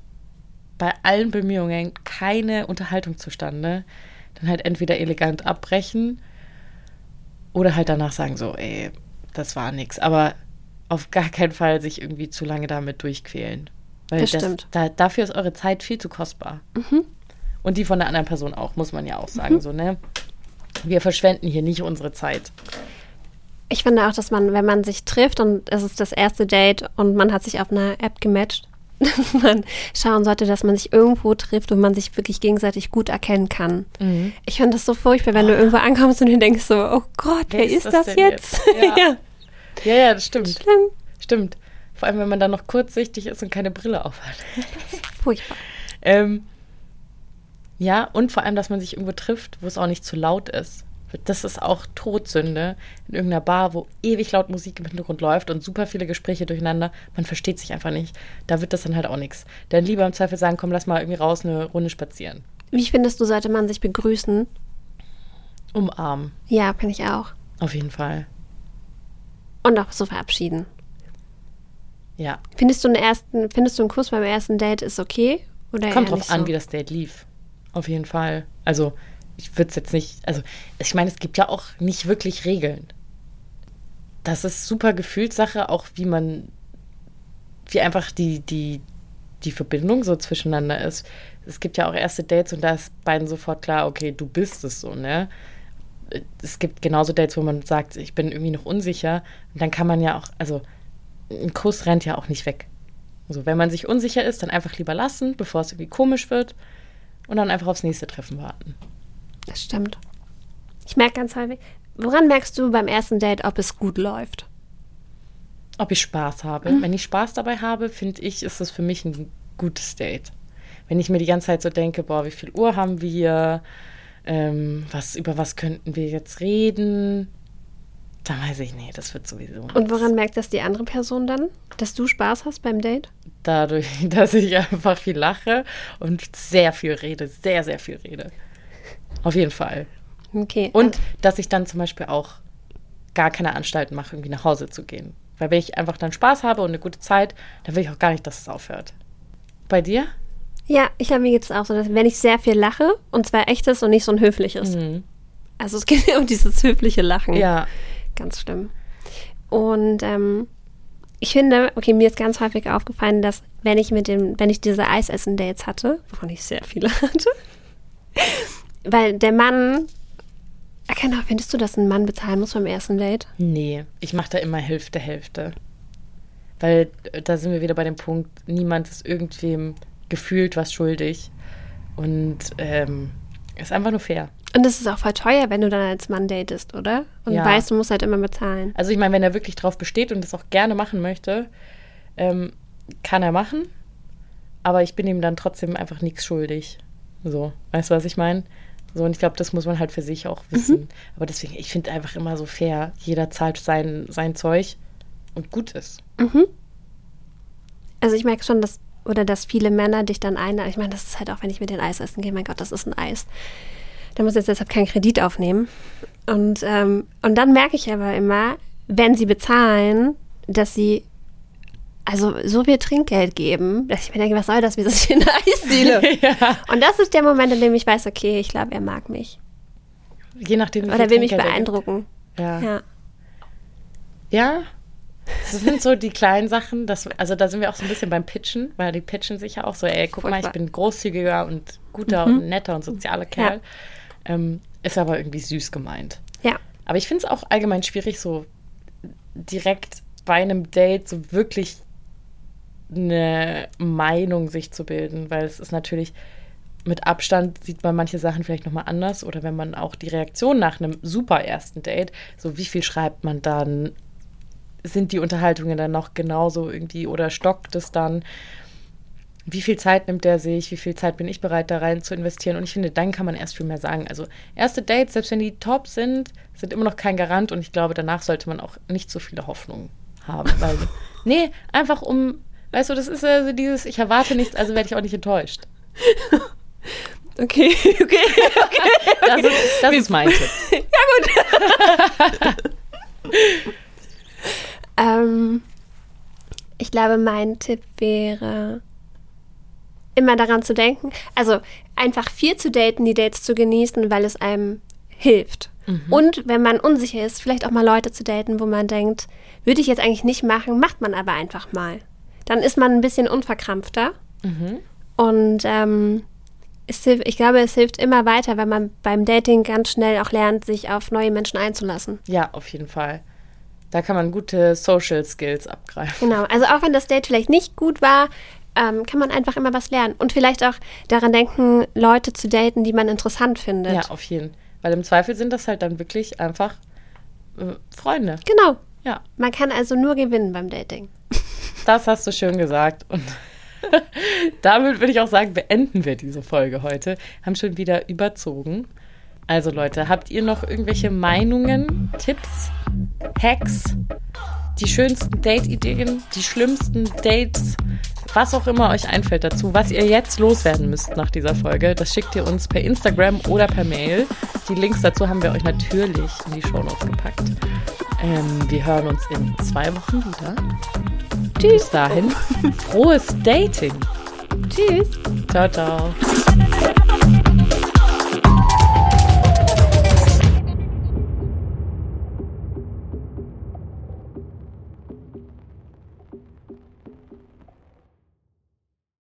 bei allen Bemühungen keine Unterhaltung zustande, dann halt entweder elegant abbrechen oder halt danach sagen so, ey, das war nix. Aber auf gar keinen Fall sich irgendwie zu lange damit durchquälen. Weil Das stimmt. Da, dafür ist eure Zeit viel zu kostbar. Und die von der anderen Person auch, muss man ja auch sagen. So, ne? Wir verschwenden hier nicht unsere Zeit. Ich finde auch, dass man, wenn man sich trifft und es ist das erste Date und man hat sich auf einer App gematcht, <laughs> dass man schauen sollte, dass man sich irgendwo trifft und man sich wirklich gegenseitig gut erkennen kann. Ich finde das so furchtbar, wenn du irgendwo ankommst und du denkst so, oh Gott, wer, ist, das, denn jetzt? jetzt? <laughs> Ja. ja, Ja, ja, das stimmt. schlimm. Stimmt. Vor allem, wenn man dann noch kurzsichtig ist und keine Brille aufhat. <laughs> Furchtbar. Ähm, ja, und vor allem, dass man sich irgendwo trifft, wo es auch nicht zu laut ist. Das ist auch Todsünde in irgendeiner Bar, wo ewig laut Musik im Hintergrund läuft und super viele Gespräche durcheinander. Man versteht sich einfach nicht. Da wird das dann halt auch nichts. Dann lieber im Zweifel sagen, komm, lass mal irgendwie raus eine Runde spazieren. Wie findest du, sollte man sich begrüßen? Umarmen. Ja, finde ich auch. Auf jeden Fall. Und auch so verabschieden. Ja. Findest du einen ersten, findest du einen Kuss beim ersten Date ist okay? Oder Kommt drauf nicht an, so? wie das Date lief. Auf jeden Fall. Also, ich würde es jetzt nicht. Also, ich meine, es gibt ja auch nicht wirklich Regeln. Das ist super Gefühlssache, auch wie man. Wie einfach die, die, die Verbindung so zwischeneinander ist. Es gibt ja auch erste Dates und da ist beiden sofort klar, okay, du bist es so, ne? Es gibt genauso Dates, wo man sagt, ich bin irgendwie noch unsicher. Und dann kann man ja auch, also ein Kuss rennt ja auch nicht weg. Also wenn man sich unsicher ist, dann einfach lieber lassen, bevor es irgendwie komisch wird. Und dann einfach aufs nächste Treffen warten. Das stimmt. Ich merke ganz häufig, woran merkst du beim ersten Date, ob es gut läuft? Ob ich Spaß habe. Wenn ich Spaß dabei habe, finde ich, ist das für mich ein gutes Date. Wenn ich mir die ganze Zeit so denke, boah, wie viel Uhr haben wir? Ähm, was, über was könnten wir jetzt reden? Dann weiß ich, nee, das wird sowieso. Und woran merkt das die andere Person dann? Dass du Spaß hast beim Date? Dadurch, <laughs> dass ich einfach viel lache und sehr viel rede, sehr, sehr viel rede. Auf jeden Fall. Okay. Und dass ich dann zum Beispiel auch gar keine Anstalten mache, irgendwie nach Hause zu gehen. Weil wenn ich einfach dann Spaß habe und eine gute Zeit, dann will ich auch gar nicht, dass es aufhört. Bei dir? ja, ich habe mir jetzt auch so, dass wenn ich sehr viel lache, und zwar echtes und nicht so ein höfliches. Also es <laughs> geht ja um dieses höfliche Lachen. Ja. Ganz schlimm. Und ähm, ich finde, okay, mir ist ganz häufig aufgefallen, dass wenn ich mit dem, wenn ich diese Eisessen-Dates hatte, wovon ich sehr viele <laughs> hatte, weil der Mann, genau, findest du, dass ein Mann bezahlen muss beim ersten Date? Nee, ich mache da immer Hälfte, Hälfte. Weil äh, da sind wir wieder bei dem Punkt, niemand ist irgendwem gefühlt was schuldig. Und ähm, ist einfach nur fair. Und das ist auch voll teuer, wenn du dann als Mann datest, oder? Und Ja. weißt, du musst halt immer bezahlen. Also ich meine, wenn er wirklich drauf besteht und das auch gerne machen möchte, ähm, kann er machen. Aber ich bin ihm dann trotzdem einfach nichts schuldig. So, weißt du, was ich meine? So, und ich glaube, das muss man halt für sich auch wissen. Aber deswegen, ich finde einfach immer so fair, jeder zahlt sein, sein Zeug und gut ist. Also ich merke schon, dass, oder dass viele Männer dich dann einladen. Ich meine, das ist halt auch, wenn ich mit den Eis essen gehe, mein Gott, das ist ein Eis. der muss jetzt deshalb keinen Kredit aufnehmen. Und, ähm, und dann merke ich aber immer, wenn sie bezahlen, dass sie also so viel Trinkgeld geben, dass ich mir denke, was soll das, wie das hier eine <laughs> Eisdiele? <laughs> ja. Und das ist der Moment, in dem ich weiß, okay, ich glaube, er mag mich. Je nachdem, wie Oder will mich beeindrucken. Ja. Ja. Ja. Das sind so die kleinen Sachen, das, also da sind wir auch so ein bisschen beim Pitchen, weil die pitchen sich ja auch so, ey, guck mal, ich Furchtbar. bin großzügiger und guter und netter und sozialer Kerl. Ähm, ist aber irgendwie süß gemeint. Ja. Aber ich finde es auch allgemein schwierig, so direkt bei einem Date so wirklich eine Meinung sich zu bilden, weil es ist natürlich mit Abstand sieht man manche Sachen vielleicht nochmal anders oder wenn man auch die Reaktion nach einem super ersten Date, so wie viel schreibt man dann, sind die Unterhaltungen dann noch genauso irgendwie oder stockt es dann? Wie viel Zeit nimmt der sich? Wie viel Zeit bin ich bereit, da rein zu investieren? Und ich finde, dann kann man erst viel mehr sagen. Also, erste Dates, selbst wenn die top sind, sind immer noch kein Garant. Und ich glaube, danach sollte man auch nicht so viele Hoffnungen haben. Weil, <laughs> nee, einfach um, weißt du, das ist ja so dieses, ich erwarte nichts, also werde ich auch nicht enttäuscht. <laughs> Okay, okay. Das ist, das ist mein Tipp. <laughs> <laughs> Ähm, ich glaube, mein Tipp wäre, immer daran zu denken, also einfach viel zu daten, die Dates zu genießen, weil es einem hilft. Und wenn man unsicher ist, vielleicht auch mal Leute zu daten, wo man denkt, würde ich jetzt eigentlich nicht machen, macht man aber einfach mal. Dann ist man ein bisschen unverkrampfter. Und ähm, es hilft, ich glaube, es hilft immer weiter, wenn man beim Dating ganz schnell auch lernt, sich auf neue Menschen einzulassen. Ja, auf jeden Fall. Da kann man gute Social Skills abgreifen. Genau, also auch wenn das Date vielleicht nicht gut war, ähm, kann man einfach immer was lernen. Und vielleicht auch daran denken, Leute zu daten, die man interessant findet. Ja, auf jeden. Weil im Zweifel sind das halt dann wirklich einfach äh, Freunde. Genau. Ja, Man kann also nur gewinnen beim Dating. Das hast du schön gesagt. Und <laughs> damit würde ich auch sagen, beenden wir diese Folge heute. Haben schon wieder überzogen. Also Leute, habt ihr noch irgendwelche Meinungen, Tipps, Hacks, die schönsten Date-Ideen, die schlimmsten Dates, was auch immer euch einfällt dazu, was ihr jetzt loswerden müsst nach dieser Folge, das schickt ihr uns per Instagram oder per Mail. Die Links dazu haben wir euch natürlich in die Shownotes gepackt. Ähm, wir hören uns in zwei Wochen wieder. Tschüss. Bis dahin. <laughs> Frohes Dating. Tschüss. Ciao, ciao.